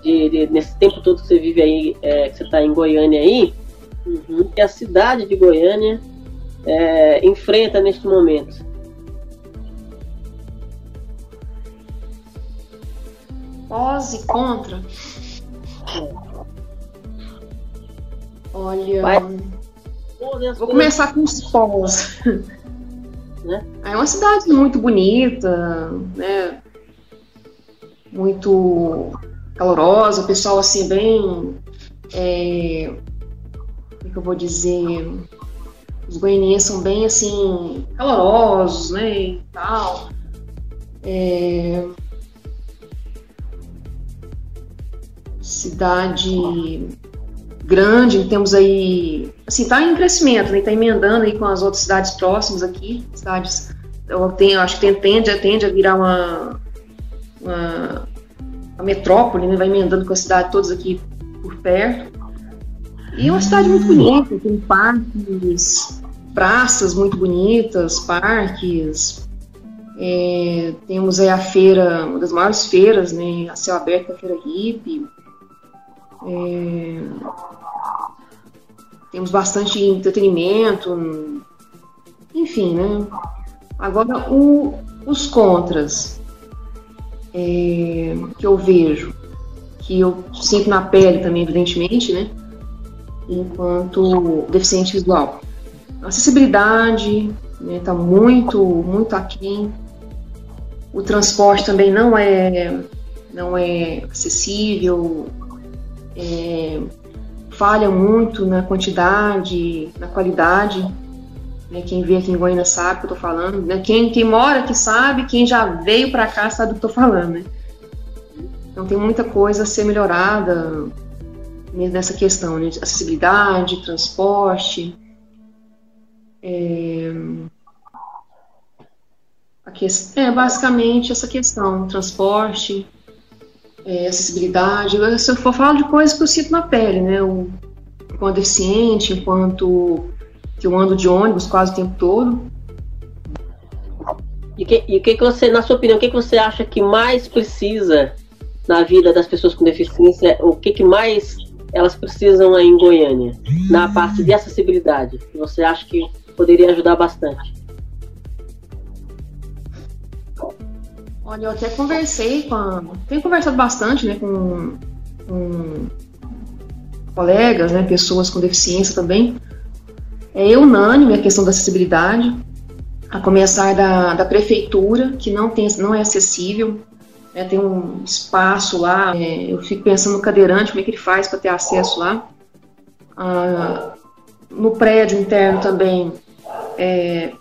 de, de nesse tempo todo que você vive aí, é, que você está em Goiânia aí, uhum. que a cidade de Goiânia é, enfrenta neste momento? Pós e contra. Olha. Vai. Vou começar com os pós. Né? É uma cidade muito bonita, né? Muito calorosa, o pessoal assim bem. É, como é que eu vou dizer? Os goianienses são bem assim calorosos, né? E tal. É, cidade grande, temos aí, assim, tá em crescimento, né, tá emendando aí com as outras cidades próximas aqui, cidades, eu, tenho, acho que tende, tende a virar uma, uma, uma metrópole, né, vai emendando com as cidades todas aqui por perto, e é uma cidade muito bonita, tem parques, praças muito bonitas, parques, é, temos aí a feira, uma das maiores feiras, né, a céu aberto, a feira hippie, é, temos bastante entretenimento, enfim, né? Agora, o, os contras é, que eu vejo, que eu sinto na pele também, evidentemente, né? Enquanto deficiente visual. A acessibilidade está né, tá muito, muito aquém. O transporte também não é, não é acessível, é, falha muito na quantidade, na qualidade. Né? Quem vê aqui em Goiânia sabe o que eu estou falando. Né? Quem, quem mora aqui sabe, quem já veio para cá sabe o que eu estou falando. Né? Então tem muita coisa a ser melhorada nessa questão né? de acessibilidade, transporte. É, é basicamente essa questão, transporte, é, acessibilidade. Se eu for falar de coisas que eu sinto na pele, né? O, enquanto deficiente, enquanto que eu ando de ônibus quase o tempo todo. E o que, e que, que você, na sua opinião, o que, que você acha que mais precisa na vida das pessoas com deficiência? O que, que mais elas precisam aí em Goiânia? Na parte de acessibilidade, você acha que poderia ajudar bastante? Olha, eu até conversei com. A, tenho conversado bastante né, com, com colegas, né, pessoas com deficiência também. É unânime a questão da acessibilidade, a começar da, da prefeitura, que não, tem, não é acessível. Né, tem um espaço lá, é, eu fico pensando no cadeirante, como é que ele faz para ter acesso lá. Ah, no prédio interno também, é,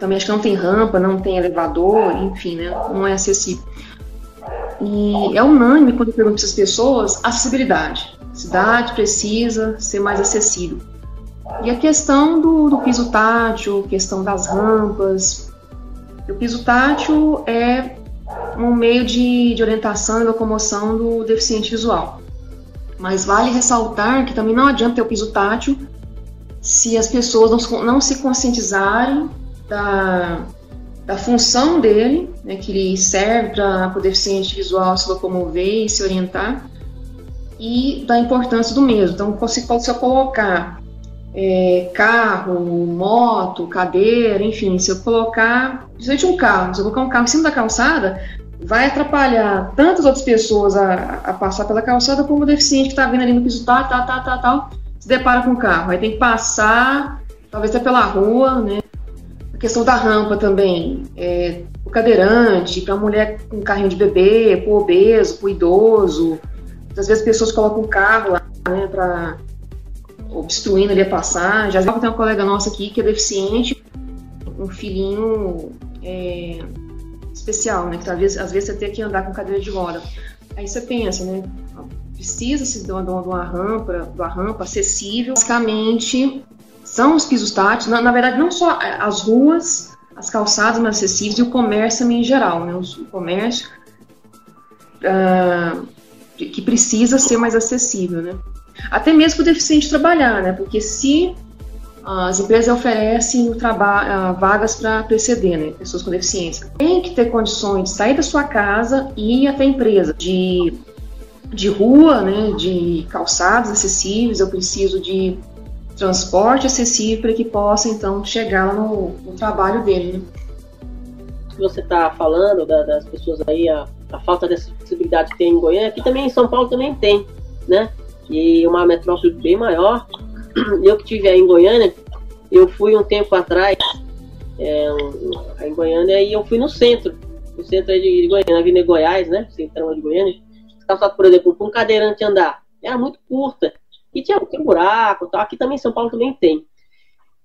também acho que não tem rampa, não tem elevador, enfim, né? Não é acessível. E é unânime quando eu pergunto para essas pessoas acessibilidade. A cidade precisa ser mais acessível. E a questão do, do piso tátil, questão das rampas. O piso tátil é um meio de, de orientação e locomoção do deficiente visual. Mas vale ressaltar que também não adianta ter o piso tátil se as pessoas não, não se conscientizarem da, da função dele, né, que ele serve para o deficiente visual se locomover e se orientar, e da importância do mesmo. Então, se, se eu colocar é, carro, moto, cadeira, enfim, se eu colocar, principalmente um carro, se eu colocar um carro em cima da calçada, vai atrapalhar tantas outras pessoas a, a passar pela calçada como o deficiente que está vindo ali no piso tal, tal, tal, tal, tal, se depara com o carro. Aí tem que passar, talvez até pela rua, né? Questão da rampa também. É, o cadeirante, para mulher com carrinho de bebê, para obeso, para idoso. Às vezes pessoas colocam o carro lá, né, para obstruindo ali a passagem. Às vezes tem uma colega nossa aqui que é deficiente, um filhinho é, especial, né? Que talvez às vezes você tem que andar com cadeira de roda. Aí você pensa, né? Precisa-se de, uma, de uma rampa, de uma rampa acessível. Basicamente, são os pisos táteis, na, na, verdade, não só as ruas, as calçadas mais acessíveis e o comércio em geral, né? O, comércio uh, que precisa ser mais acessível, né? Até mesmo para o deficiente trabalhar, né? Porque se as empresas oferecem ah, vagas para PCD, né, pessoas com deficiência. Tem que ter condições de sair da sua casa e ir até a empresa, de, de rua, né, de calçados acessíveis, eu preciso de transporte acessível para que possa, então, chegar no, no trabalho dele. Né. Você está falando da, das pessoas aí, a, a falta de acessibilidade que tem em Goiânia, aqui também em São Paulo também tem, né? E uma metrópole bem maior, eu que estive aí em Goiânia, eu fui um tempo atrás é, em Goiânia e eu fui no centro, no centro de, de Goiânia, na Avenida Goiás, né? Centrão de Goiânia. Calçado, por exemplo, para um cadeirante andar, era muito curta. E tinha, tinha buraco tal. Aqui também em São Paulo também tem.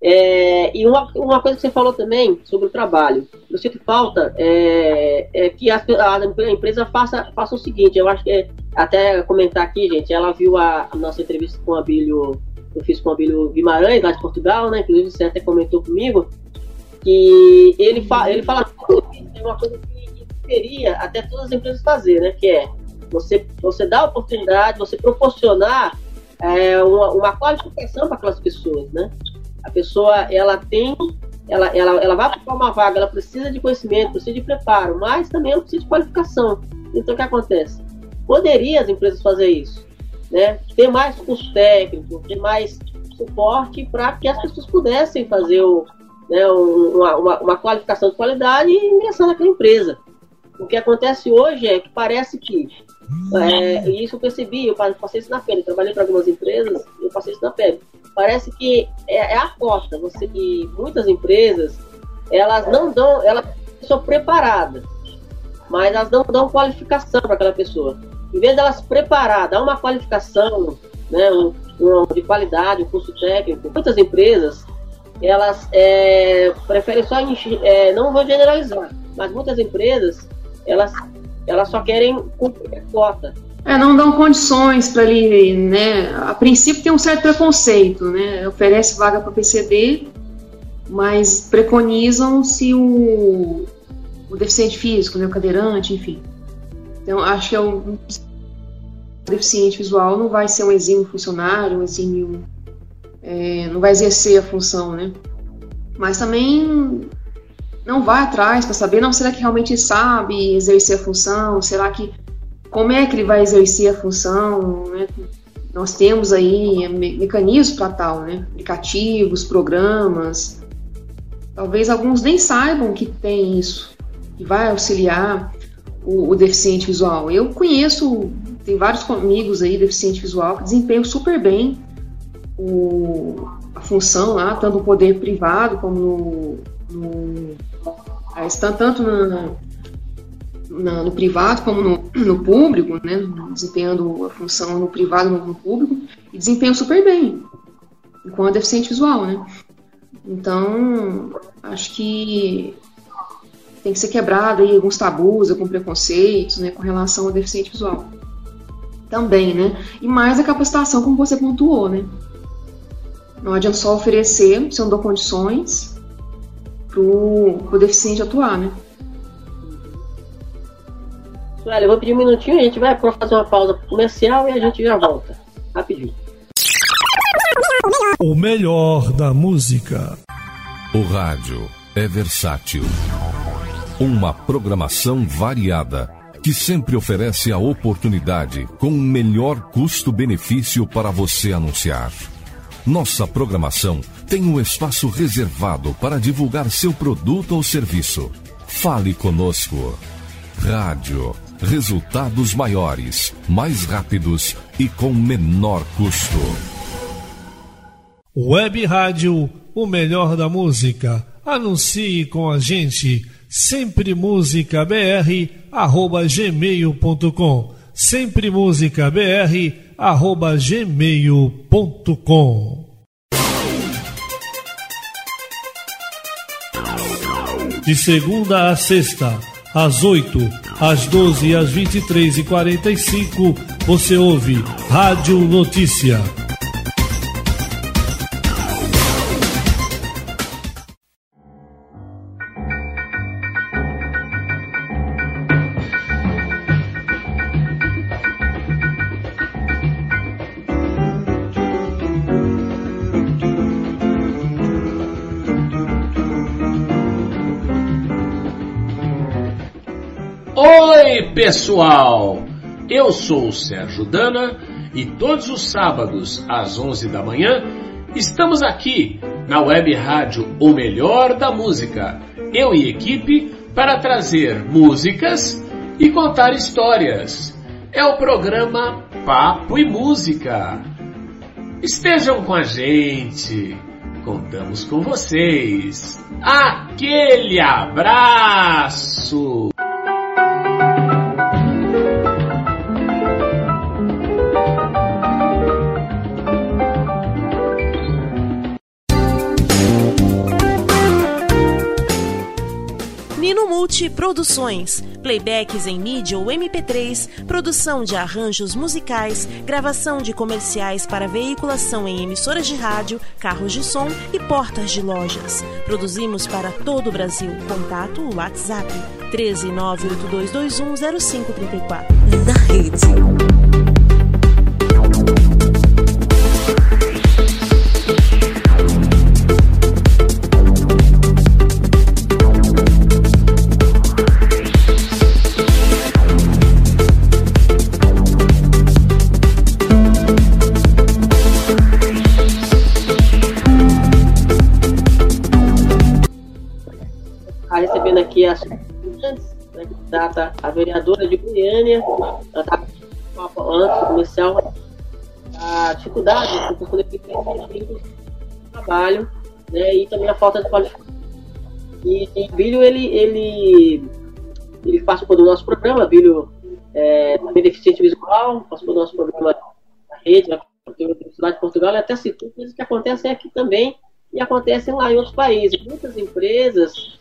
É, e uma, uma coisa que você falou também sobre o trabalho. Eu sinto falta é, é que a, a, empresa faça, faça o seguinte, eu acho que é, até comentar aqui, gente, ela viu a, a nossa entrevista com o Abílio eu fiz com o Abílio Guimarães, lá de Portugal, né? Inclusive você até comentou comigo, que ele, fa ele fala uma coisa que deveria até todas as empresas fazer, né? Que é você, você dar oportunidade, você proporcionar é, uma, uma qualificação para aquelas pessoas, né? A pessoa, ela tem, ela, ela, ela vai para uma vaga, ela precisa de conhecimento, precisa de preparo, mas também ela precisa de qualificação. Então, o que acontece? Poderia as empresas fazer isso né, ter mais curso técnico, ter mais suporte para que as pessoas pudessem fazer o, né, uma, uma, uma, qualificação de qualidade e ingressar naquela empresa. O que acontece hoje é que parece que, é, e isso eu percebi, eu passei isso na pele, trabalhei para algumas empresas, eu passei isso na pele. Parece que é, é a cota, você que muitas empresas, elas não dão, ela são preparadas, mas elas não dão qualificação para aquela pessoa em vez delas preparar, dar uma qualificação, né, um, um, de qualidade, um curso técnico, muitas empresas elas é, preferem só é, não vou generalizar, mas muitas empresas elas elas só querem cumprir a cota. É, não dão condições para ele, né? A princípio tem um certo preconceito, né? Oferece vaga para PCD, mas preconizam se o, o deficiente físico, né, o cadeirante, enfim. Então, acho que é um deficiente visual não vai ser um exímio funcionário, um exímio. É, não vai exercer a função, né? Mas também não vai atrás para saber, não, será que realmente sabe exercer a função? Será que. Como é que ele vai exercer a função? Né? Nós temos aí mecanismos para tal, né? Aplicativos, programas. Talvez alguns nem saibam que tem isso, que vai auxiliar o, o deficiente visual. Eu conheço, tem vários amigos aí, deficiente visual, que desempenham super bem o, a função lá, tanto no poder privado como no. no estão tanto na, no privado como no, no, público, né, desempenhando a função no privado como no público, e desempenham super bem, enquanto deficiente visual, né. Então, acho que tem que ser quebrado aí alguns tabus, alguns preconceitos, né, com relação ao deficiente visual. Também, né? E mais a capacitação, como você pontuou, né? Não adianta só oferecer, se eu não dou condições para o deficiente atuar, né? Olha, eu vou pedir um minutinho, a gente vai fazer uma pausa comercial e a gente já volta. Rapidinho. O melhor da música. O rádio é versátil uma programação variada que sempre oferece a oportunidade com o melhor custo-benefício para você anunciar. Nossa programação tem um espaço reservado para divulgar seu produto ou serviço. Fale conosco. Rádio. Resultados maiores, mais rápidos e com menor custo. Web Rádio, o melhor da música. Anuncie com a gente. Sempre música br arroba gmail.com sempre música br arroba gmail.com De segunda a sexta, às 8, às 12 e às 23 e 45 você ouve Rádio Notícia. Pessoal! Eu sou o Sérgio Dana e todos os sábados às 11 da manhã estamos aqui na web rádio O Melhor da Música, eu e equipe, para trazer músicas e contar histórias. É o programa Papo e Música. Estejam com a gente, contamos com vocês. Aquele abraço! Nino Multi Produções, playbacks em mídia ou MP3, produção de arranjos musicais, gravação de comerciais para veiculação em emissoras de rádio, carros de som e portas de lojas. Produzimos para todo o Brasil. Contato WhatsApp 13982210534. Na rede. Recebendo aqui a né, vereadora de Goiânia, está antes do comercial a dificuldade de poder ter trabalho né, e também a falta de qualificação. E, e Bílio, ele, ele, ele participou do nosso programa, Bílio é, deficiente visual, participou do nosso programa na rede, na Universidade de Portugal, ele até citou coisas que acontecem aqui também e acontecem lá em outros países. Muitas empresas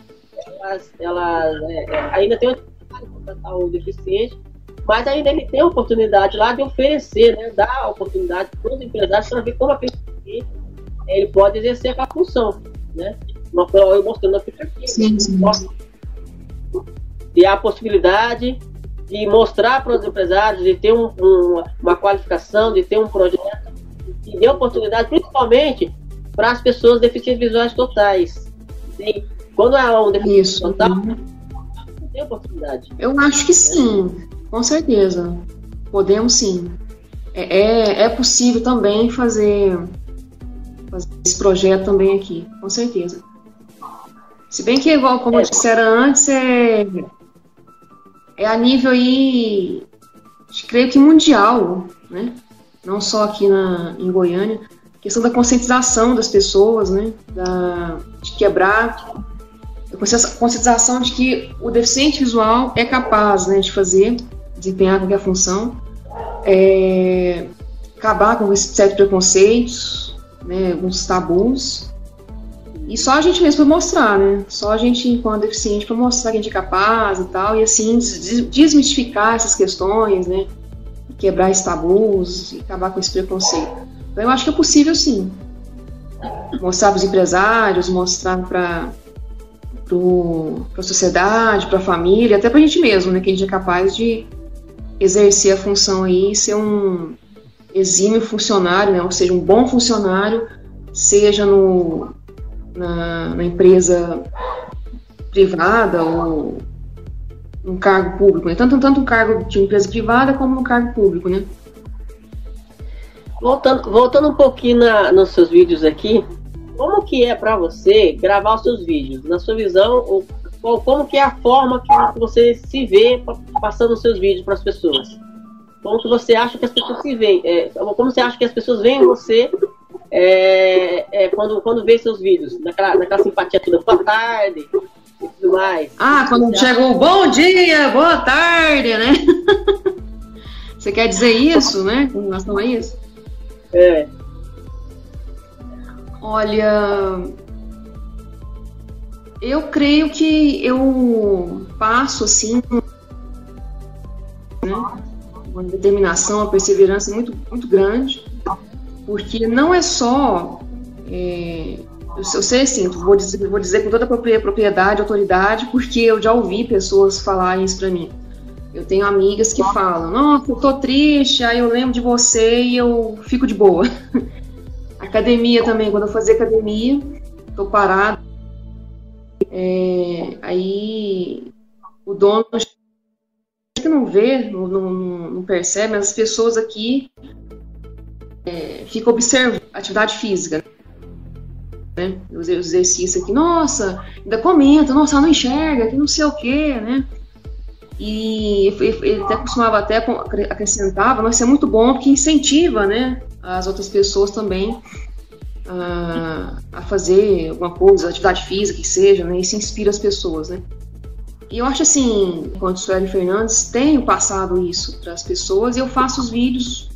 elas, elas é, é, ainda tem uma contratar o deficiente, mas ainda ele tem a oportunidade lá de oferecer, né, dar a oportunidade para os empresários para ver como a pessoa ele pode exercer aquela função, né? Uma eu mostrando na ficha aqui, Sim, sim. e a possibilidade de mostrar para os empresários, de ter um, um, uma qualificação, de ter um projeto, e dê oportunidade, principalmente para as pessoas deficientes visuais totais. Sim. Quando é um deficiente Isso. total, não tem oportunidade. Eu acho que sim, com certeza. Podemos sim. É, é, é possível também fazer, fazer esse projeto também aqui, com certeza. Se bem que, igual como eu disseram antes, é, é a nível aí, creio que mundial, né? Não só aqui na, em Goiânia. Questão da conscientização das pessoas, né? Da, de quebrar a conscientização de que o deficiente visual é capaz né, de fazer, desempenhar qualquer função, é, acabar com certos preconceitos, né, alguns tabus, e só a gente mesmo para mostrar, né? Só a gente, enquanto deficiente, para mostrar que a gente é capaz e tal, e assim, desmistificar essas questões, né? Quebrar esses tabus e acabar com esse preconceito. Então, eu acho que é possível sim. Mostrar para os empresários, mostrar para para a sociedade, para a família, até para a gente mesmo, né, que a gente é capaz de exercer a função aí e ser um exímio funcionário, né, ou seja, um bom funcionário, seja no, na, na empresa privada ou no cargo público, né? tanto, tanto no cargo de empresa privada como no cargo público, né? Voltando, voltando um pouquinho na, nos seus vídeos aqui, como que é para você gravar os seus vídeos? Na sua visão, qual, como que é a forma que você se vê passando os seus vídeos para as pessoas? Como que você acha que as pessoas se veem? É, como você acha que as pessoas veem você é, é, quando, quando vê seus vídeos? Naquela, naquela simpatia toda, boa tarde e tudo mais. Ah, quando chega o bom dia, boa tarde, né? você quer dizer isso, né? Com relação a isso? É. Olha, eu creio que eu passo assim né, uma determinação, uma perseverança muito, muito grande, porque não é só é, eu, sei assim, vou dizer, vou dizer com toda a propriedade, autoridade, porque eu já ouvi pessoas falarem isso para mim. Eu tenho amigas que falam, nossa, eu tô triste, aí eu lembro de você e eu fico de boa. academia também, quando eu fazia academia, tô parado, é, aí o dono que não vê, não, não, percebe, mas as pessoas aqui é, ficam observando atividade física. Né? Os exercícios aqui, nossa, ainda comenta, nossa, não enxerga, que não sei o quê, né? E ele até costumava até acrescentava, isso é muito bom porque incentiva, né, as outras pessoas também a, a fazer alguma coisa, atividade física que seja, né? Isso inspira as pessoas, né? E eu acho assim, enquanto Sueli Fernandes, tenho passado isso para as pessoas e eu faço os vídeos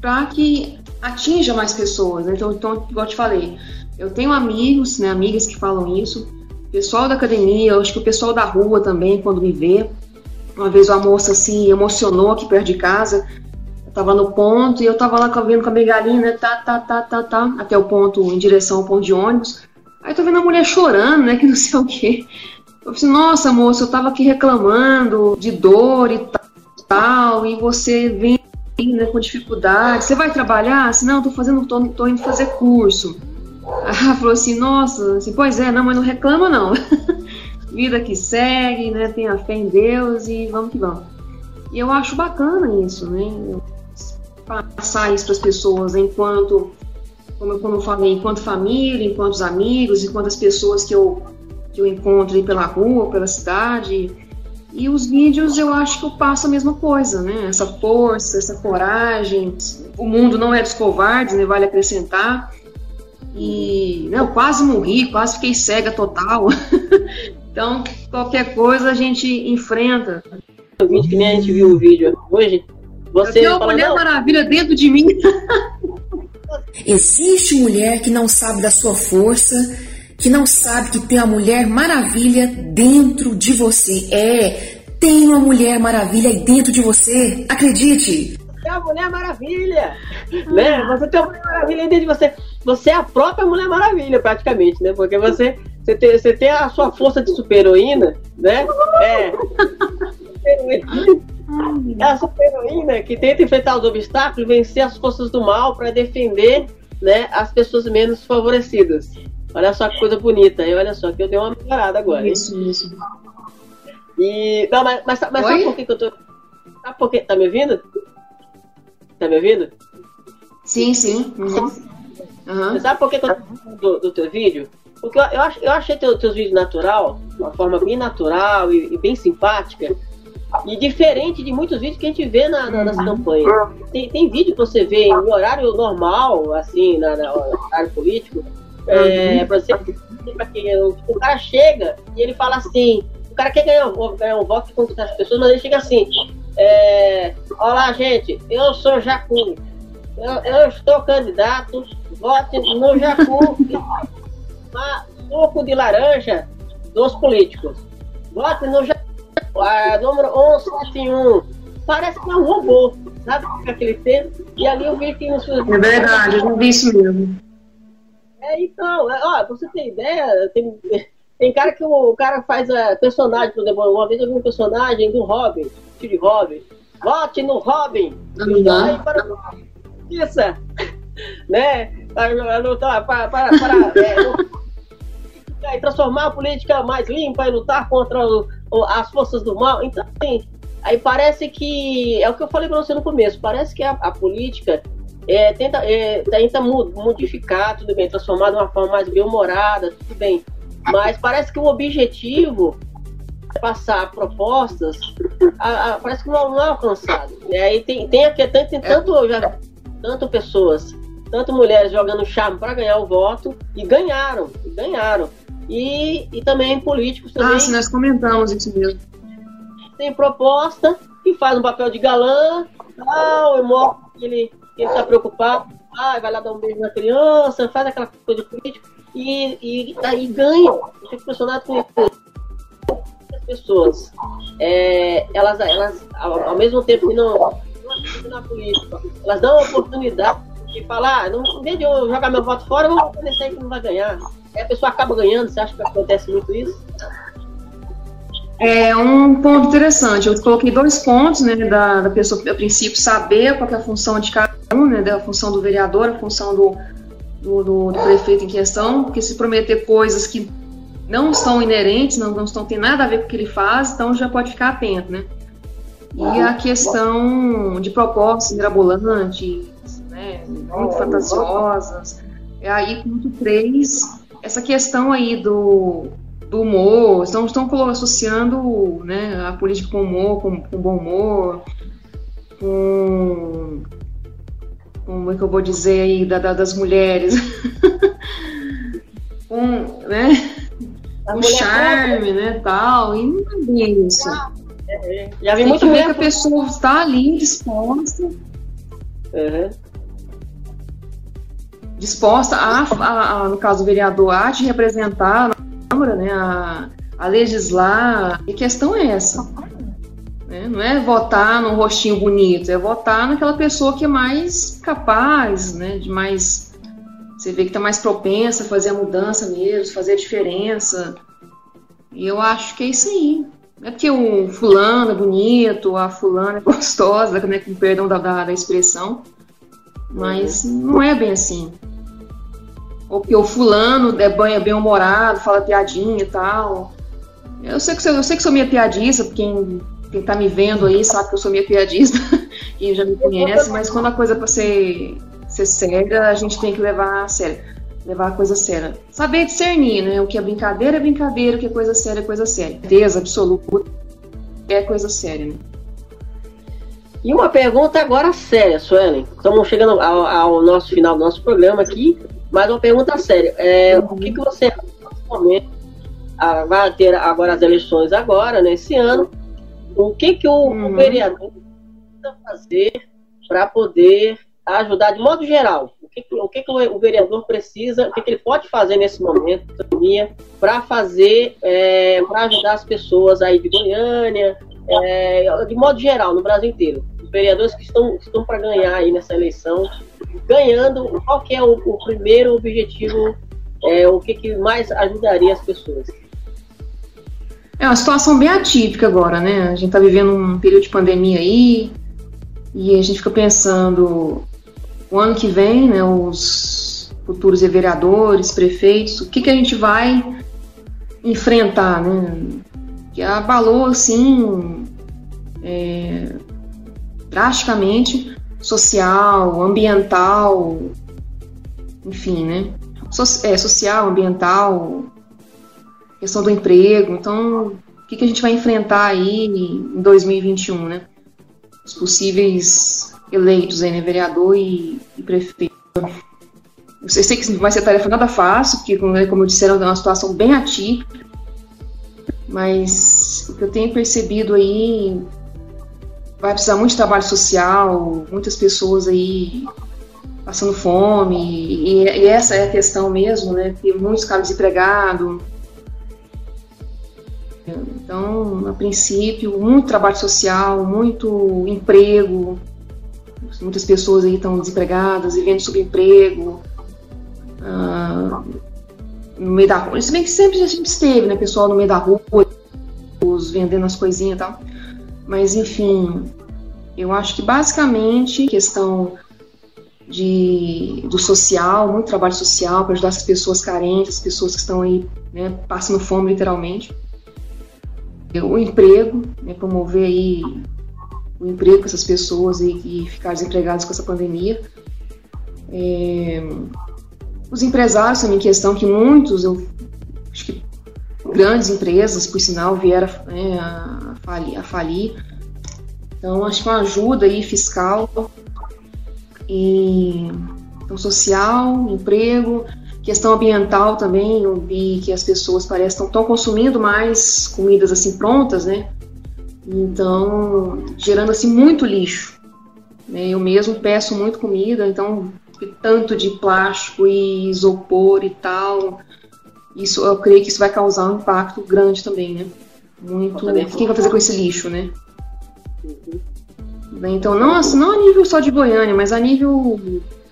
para que atinja mais pessoas. Né? Então, então, igual eu te falei, eu tenho amigos, né, amigas que falam isso, pessoal da academia, eu acho que o pessoal da rua também, quando me vê. Uma vez uma moça assim emocionou aqui perto de casa, tava no ponto e eu tava lá vendo com a bengalinha, né, tá, tá, tá, tá, tá, até o ponto, em direção ao ponto de ônibus. Aí tô vendo a mulher chorando, né, que não sei o quê. Eu falei nossa, moça, eu tava aqui reclamando de dor e tal, e você vem né, com dificuldade. Você vai trabalhar? Assim, não, tô fazendo, tô, tô indo fazer curso. Ela falou assim, nossa, assim, pois é, não, mas não reclama não. Vida que segue, né, tenha fé em Deus e vamos que vamos. E eu acho bacana isso, né? Passar isso para as pessoas enquanto, como eu, como eu falei, enquanto família, enquanto os amigos, enquanto as pessoas que eu, que eu encontro pela rua, pela cidade. E os vídeos eu acho que eu passo a mesma coisa, né? Essa força, essa coragem. O mundo não é dos covardes, né? Vale acrescentar. E né, eu quase morri, quase fiquei cega total. então, qualquer coisa a gente enfrenta. O vídeo que nem a gente viu o vídeo hoje, você eu uma Mulher Maravilha dentro de mim. Existe mulher que não sabe da sua força, que não sabe que tem a Mulher Maravilha dentro de você. É, tem uma Mulher Maravilha aí dentro de você. Acredite. É a Mulher Maravilha, né? Você tem a Mulher Maravilha dentro de você. Você é a própria Mulher Maravilha, praticamente, né? Porque você, você, tem, você tem a sua força de super-heroína, né? É. É a super-heroína que tenta enfrentar os obstáculos, vencer as forças do mal para defender né, as pessoas menos favorecidas. Olha só que coisa bonita. E olha só que eu dei uma melhorada agora. Isso, hein? isso. E. Não, mas, mas, mas sabe por que, que eu tô. Sabe por que. Tá me ouvindo? Tá me ouvindo? Sim, sim. Uhum. Uhum. Sabe por que, que eu tô do, do teu vídeo? Porque eu, eu, eu achei teu, teus vídeos natural, de uma forma bem natural e, e bem simpática. E diferente de muitos vídeos que a gente vê na, na, nas campanhas. Tem, tem vídeo que você vê em horário normal, assim, na, na horário político. É, uhum. pra você, pra que, o, o, cara chega e ele fala assim: o cara quer ganhar, ganhar um voto e conquistar as pessoas, mas ele chega assim: é, Olá, gente, eu sou Jacu. Eu, eu estou candidato, vote no Jacu. suco de laranja dos políticos. Vote no Jacu a número 171. Parece que é um robô, sabe? Com aquele tempo. E ali eu vi que nos seus. É verdade, eu não vi isso mesmo. É, então, é, ó, você ter ideia, tem, tem cara que o, o cara faz a personagem, por exemplo, uma vez eu vi um personagem do Robin, de Robin. Vote no Robin! Uhum. Aí para. Isso! né? Para, para, para, para é, transformar a política mais limpa e lutar contra o, as forças do mal. Então, assim, aí parece que. É o que eu falei para você no começo, parece que a, a política é, tenta, é, tenta modificar, tudo bem, transformar de uma forma mais bem-humorada, tudo bem. Mas parece que o objetivo passar propostas, a, a, parece que não, é alcançado. E aí tem, tem aqui tem, tem tanto, já, tanto pessoas, tanto mulheres jogando charme para ganhar o voto, e ganharam, e ganharam. E, e também políticos também. Ah, sim, nós comentamos isso mesmo. Tem proposta que faz um papel de galã, tal, e mostra que ele, que ele tá preocupado, ah, vai lá dar um beijo na criança, faz aquela coisa de político e, e aí ganha. Eu fico impressionado com isso as pessoas, é, elas, elas ao, ao, mesmo tempo que não, não na política, elas dão a oportunidade de falar, ah, não, em vez de eu jogar meu voto fora, eu vou aí que não vai ganhar. A pessoa acaba ganhando, você acha que acontece muito isso? É um ponto interessante. Eu coloquei dois pontos, né, da, da pessoa, a princípio, saber qual é a função de cada um, né, da função do vereador, a função do, do, do, do prefeito em questão, porque se prometer coisas que não estão inerentes, não, não estão tem nada a ver com o que ele faz, então já pode ficar atento, né? E a questão de propostas mirabolantes, né, muito fantasiosas. E aí, ponto 3, essa questão aí do, do humor, estão, estão associando né, a política com humor, com, com bom humor, com. Como é que eu vou dizer aí, da, da das mulheres? com, né? o charme, né, tal, e não é bem isso. É, já vi muito bem que a pessoa está ali disposta. Uhum. Disposta a, a, a, no caso do vereador, a te representar na Câmara, né, a, a legislar. E questão é essa. Né? Não é votar num rostinho bonito, é votar naquela pessoa que é mais capaz, né, de mais você vê que está mais propensa a fazer a mudança mesmo, fazer a diferença. E eu acho que é isso aí. Não é porque o fulano é bonito, a fulana é gostosa, né, com perdão da, da expressão, mas não é bem assim. Ou porque o fulano é bem, é bem humorado, fala piadinha e tal. Eu sei que, eu sei que sou minha piadista, quem, quem tá me vendo aí sabe que eu sou minha piadista, quem já me conhece, mas quando a coisa é pra ser ser séria, a gente tem que levar a sério. Levar a coisa séria. Saber discernir, né? O que é brincadeira é brincadeira, o que é coisa séria é coisa séria. Certeza absoluta é coisa séria, né? E uma pergunta agora séria, Suelen. Estamos chegando ao, ao, nosso final do nosso programa aqui, mas uma pergunta séria. É, O que, que você momento ah, vai ter agora as eleições agora, nesse ano? O que, que o, uhum. o vereador precisa fazer para poder ajudar de modo geral. O que, o, que, o vereador precisa, o que, que ele pode fazer nesse momento para fazer, é, para ajudar as pessoas aí de Goiânia, é, de modo geral, no Brasil inteiro. Os vereadores que estão, estão para ganhar aí nessa eleição, ganhando, qual que é o, o primeiro objetivo, é, o que, que mais ajudaria as pessoas? É uma situação bem atípica agora, né? A gente está vivendo um período de pandemia aí, e a gente fica pensando o ano que vem, né, os futuros vereadores, prefeitos, o que, que a gente vai enfrentar, né? Que abalou, assim, é, drasticamente social, ambiental, enfim, né? So, é, social, ambiental, questão do emprego. Então, o que, que a gente vai enfrentar aí em 2021, né? Os possíveis eleitos aí, né, vereador e, e prefeito. Eu sei que não vai ser tarefa nada fácil, porque, como, eu disse, é uma situação bem atípica, mas o que eu tenho percebido aí vai precisar muito de trabalho social, muitas pessoas aí passando fome, e, e essa é a questão mesmo, né? Tem muitos caras desempregados. Então, a princípio, muito trabalho social, muito emprego, Muitas pessoas aí estão desempregadas, vivendo subemprego, ah, no meio da rua. Isso bem que sempre a gente esteve, né? Pessoal no meio da rua, os vendendo as coisinhas e tal. Mas, enfim, eu acho que basicamente questão de, do social, muito trabalho social para ajudar essas pessoas carentes, as pessoas que estão aí né, passando fome literalmente. O emprego, né, promover aí o emprego com essas pessoas e, e ficar desempregados com essa pandemia. É, os empresários também, questão que muitos, eu acho que grandes empresas, por sinal, vieram né, a, falir, a falir. Então, acho que uma ajuda aí fiscal e então, social, emprego, questão ambiental também. Eu vi que as pessoas parecem estão consumindo mais comidas assim prontas, né? Então, gerando assim muito lixo. Né? Eu mesmo peço muito comida, então tanto de plástico e isopor e tal. Isso, eu creio que isso vai causar um impacto grande também, né? Muito. Quem vai fazer com esse lixo, né? Uhum. Então, nossa, não a nível só de Goiânia, mas a nível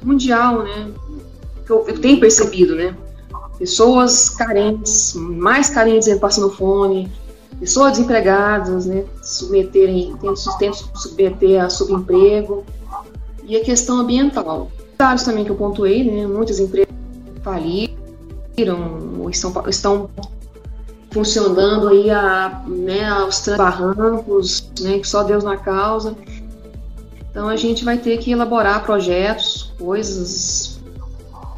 mundial, né? Que eu, eu tenho percebido, né? Pessoas carentes, mais carentes passando fome, pessoas desempregadas, né? Submeterem, tentam submeter a subemprego. E a questão ambiental. Dados também que eu pontuei, né? Muitas empresas faliram ou estão, estão funcionando aí a, né, aos barrancos, né? Que só Deus na causa. Então a gente vai ter que elaborar projetos, coisas,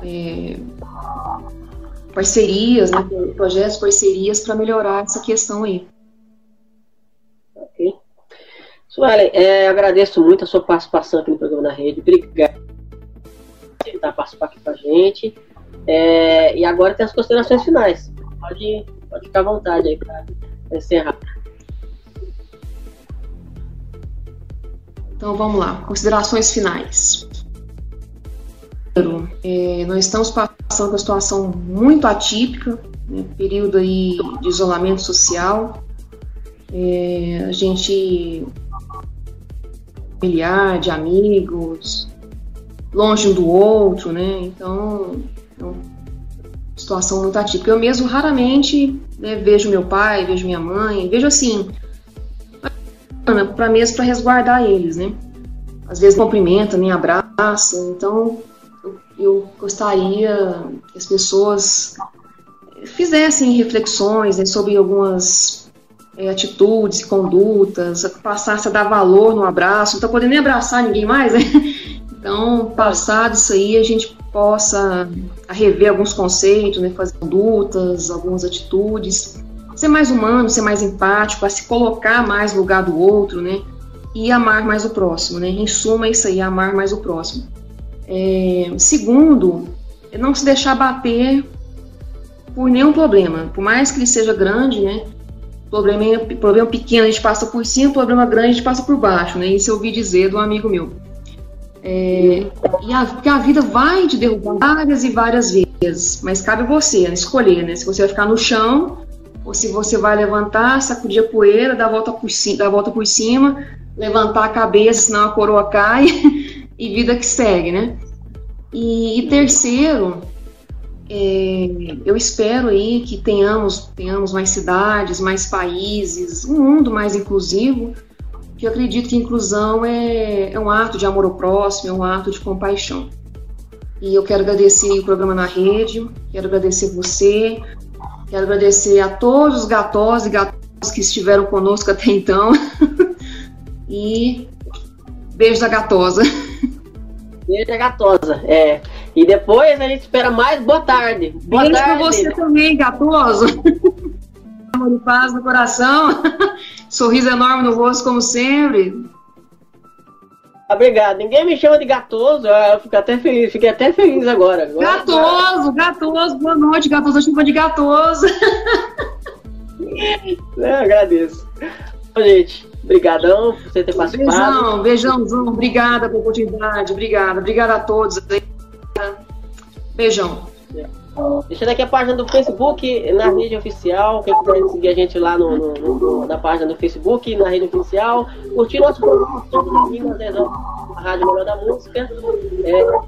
é, parcerias, né, projetos, parcerias para melhorar essa questão aí. Ok. Suelen, é, agradeço muito a sua participação aqui no programa na rede. Obrigado por estar participando aqui com a gente. É, e agora tem as considerações finais. Pode, pode ficar à vontade aí para encerrar. Então vamos lá, considerações finais. É, nós estamos passando por uma situação muito atípica, né, período aí de isolamento social. É, a gente familiar, de amigos, longe um do outro, né? Então, é uma situação muito atípica. Eu mesmo raramente né, vejo meu pai, vejo minha mãe, vejo assim, para mesmo para resguardar eles, né? Às vezes cumprimenta, nem abraça, então eu, eu gostaria que as pessoas fizessem reflexões né, sobre algumas é, atitudes e condutas, passasse a dar valor no abraço, não está podendo nem abraçar ninguém mais, né? Então, passado isso aí, a gente possa rever alguns conceitos, né, fazer condutas, algumas atitudes, ser mais humano, ser mais empático, a se colocar mais no lugar do outro, né? E amar mais o próximo, né? Em suma, é isso aí, amar mais o próximo. É, segundo, não se deixar bater por nenhum problema, por mais que ele seja grande, né? Problema, problema pequeno a gente passa por cima, problema grande a gente passa por baixo, né? Isso eu ouvi dizer de um amigo meu. É, e a, porque a vida vai te derrubar várias e várias vezes, mas cabe você né, escolher, né? Se você vai ficar no chão ou se você vai levantar, sacudir a poeira, dar a volta por, dar a volta por cima, levantar a cabeça, senão a coroa cai, e vida que segue, né? E, e terceiro, é, eu espero aí que tenhamos, tenhamos mais cidades, mais países, um mundo mais inclusivo, que eu acredito que inclusão é, é um ato de amor ao próximo, é um ato de compaixão. E eu quero agradecer o programa na rede, quero agradecer você, Quero agradecer a todos os gatos e gatos que estiveram conosco até então. e beijo da gatosa. Beijo da gatosa, é. E depois a gente espera mais boa tarde. Boa beijo tarde. pra você também, gatoso. Amor e paz no coração. Sorriso enorme no rosto, como sempre. Obrigado. Ninguém me chama de gatoso, eu fico até feliz, fiquei até feliz agora. gatoso, gatoso, boa noite, gatoso, eu chamo de gatoso. eu agradeço. Bom, gente, brigadão por você ter participado. Beijão, beijãozão, obrigada pela oportunidade, obrigada, obrigada a todos. Beijão. Deixando aqui a página do Facebook na rede oficial. Quem quiser seguir a gente lá no, no, no na página do Facebook, na rede oficial. Curtir nosso programa todo domingo às 10 horas a Rádio Melhor da Música. É,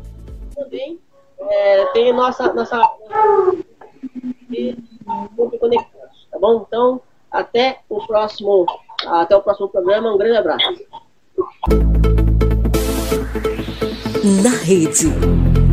também é, tem nossa. nossa conectados, tá bom? Então, até o próximo. Até o próximo programa. Um grande abraço. Na rede.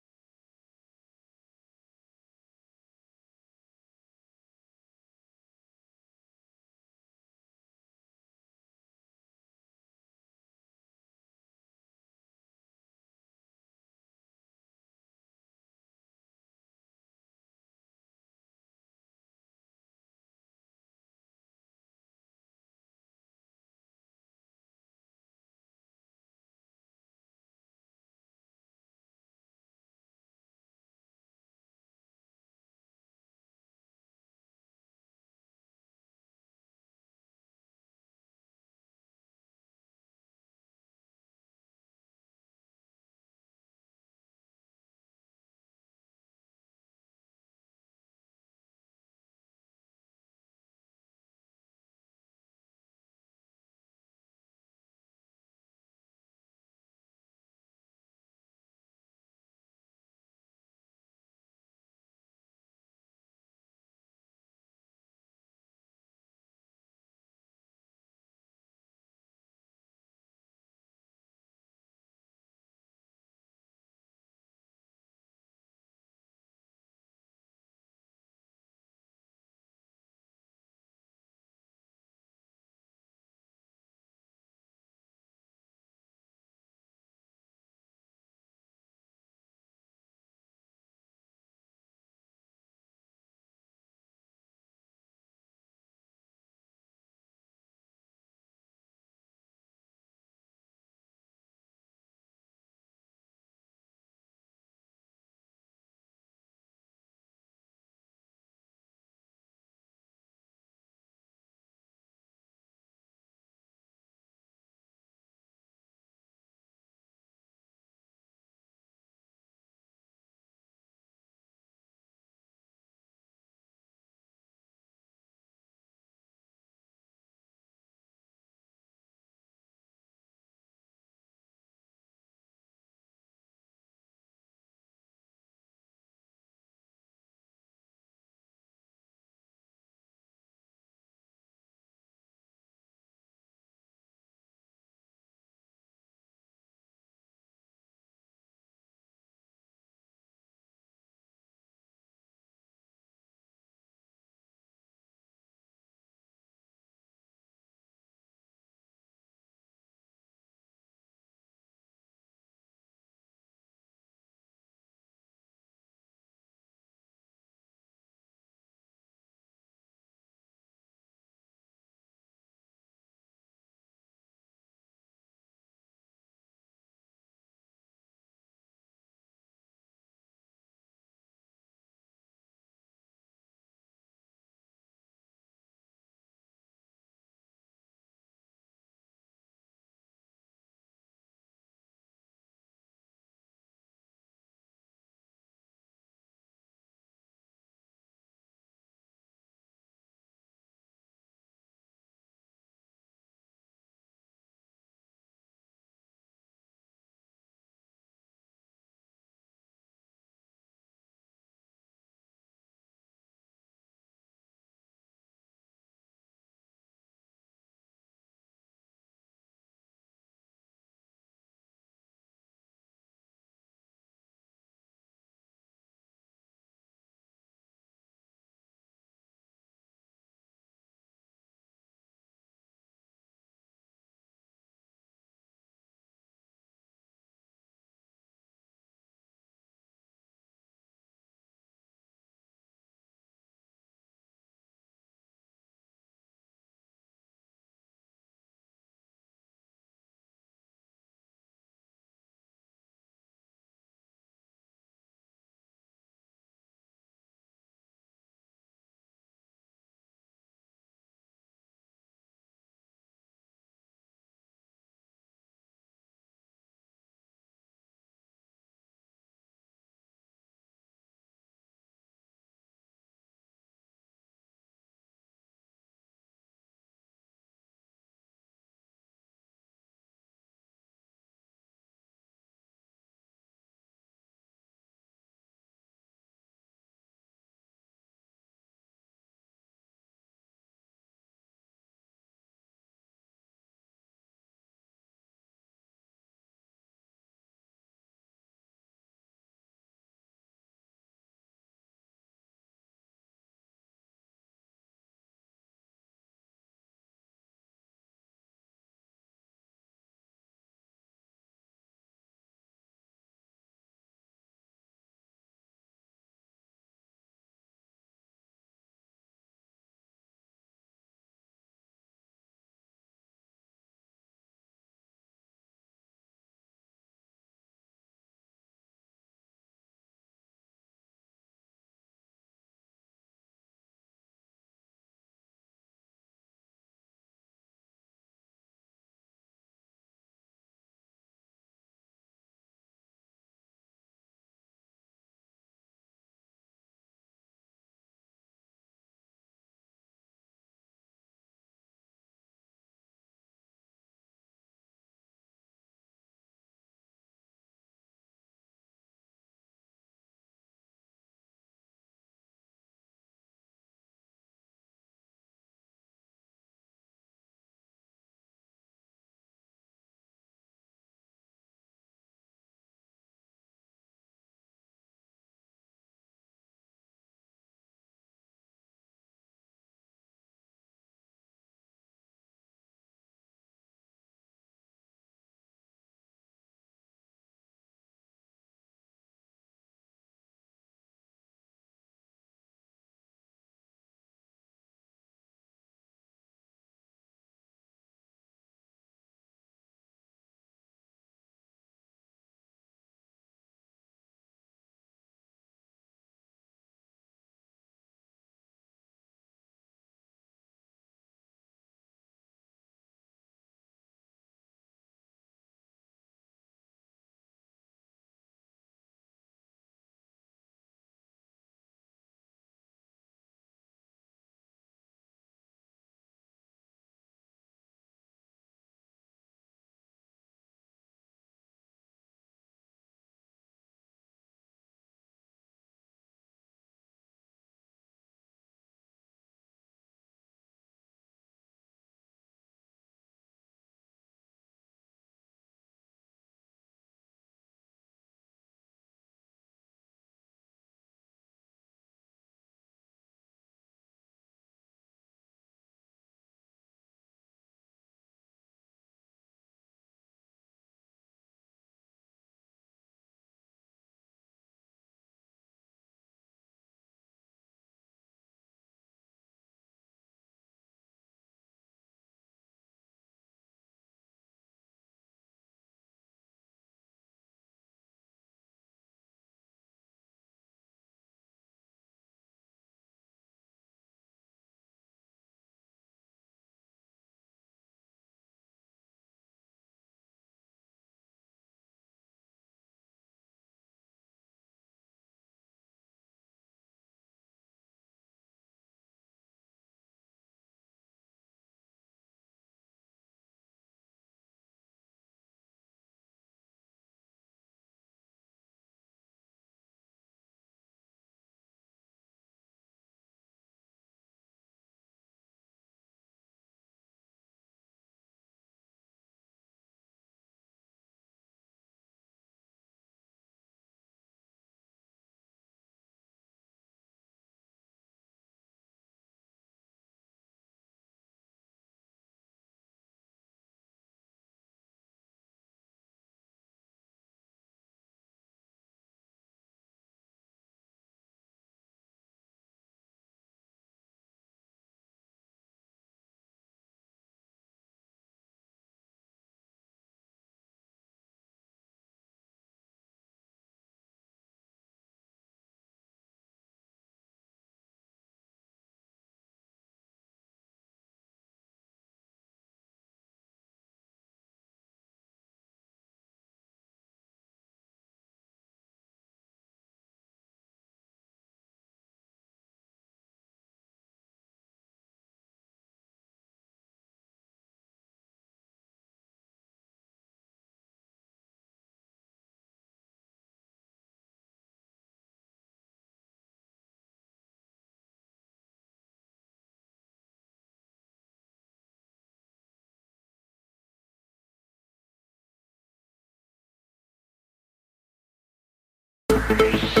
Música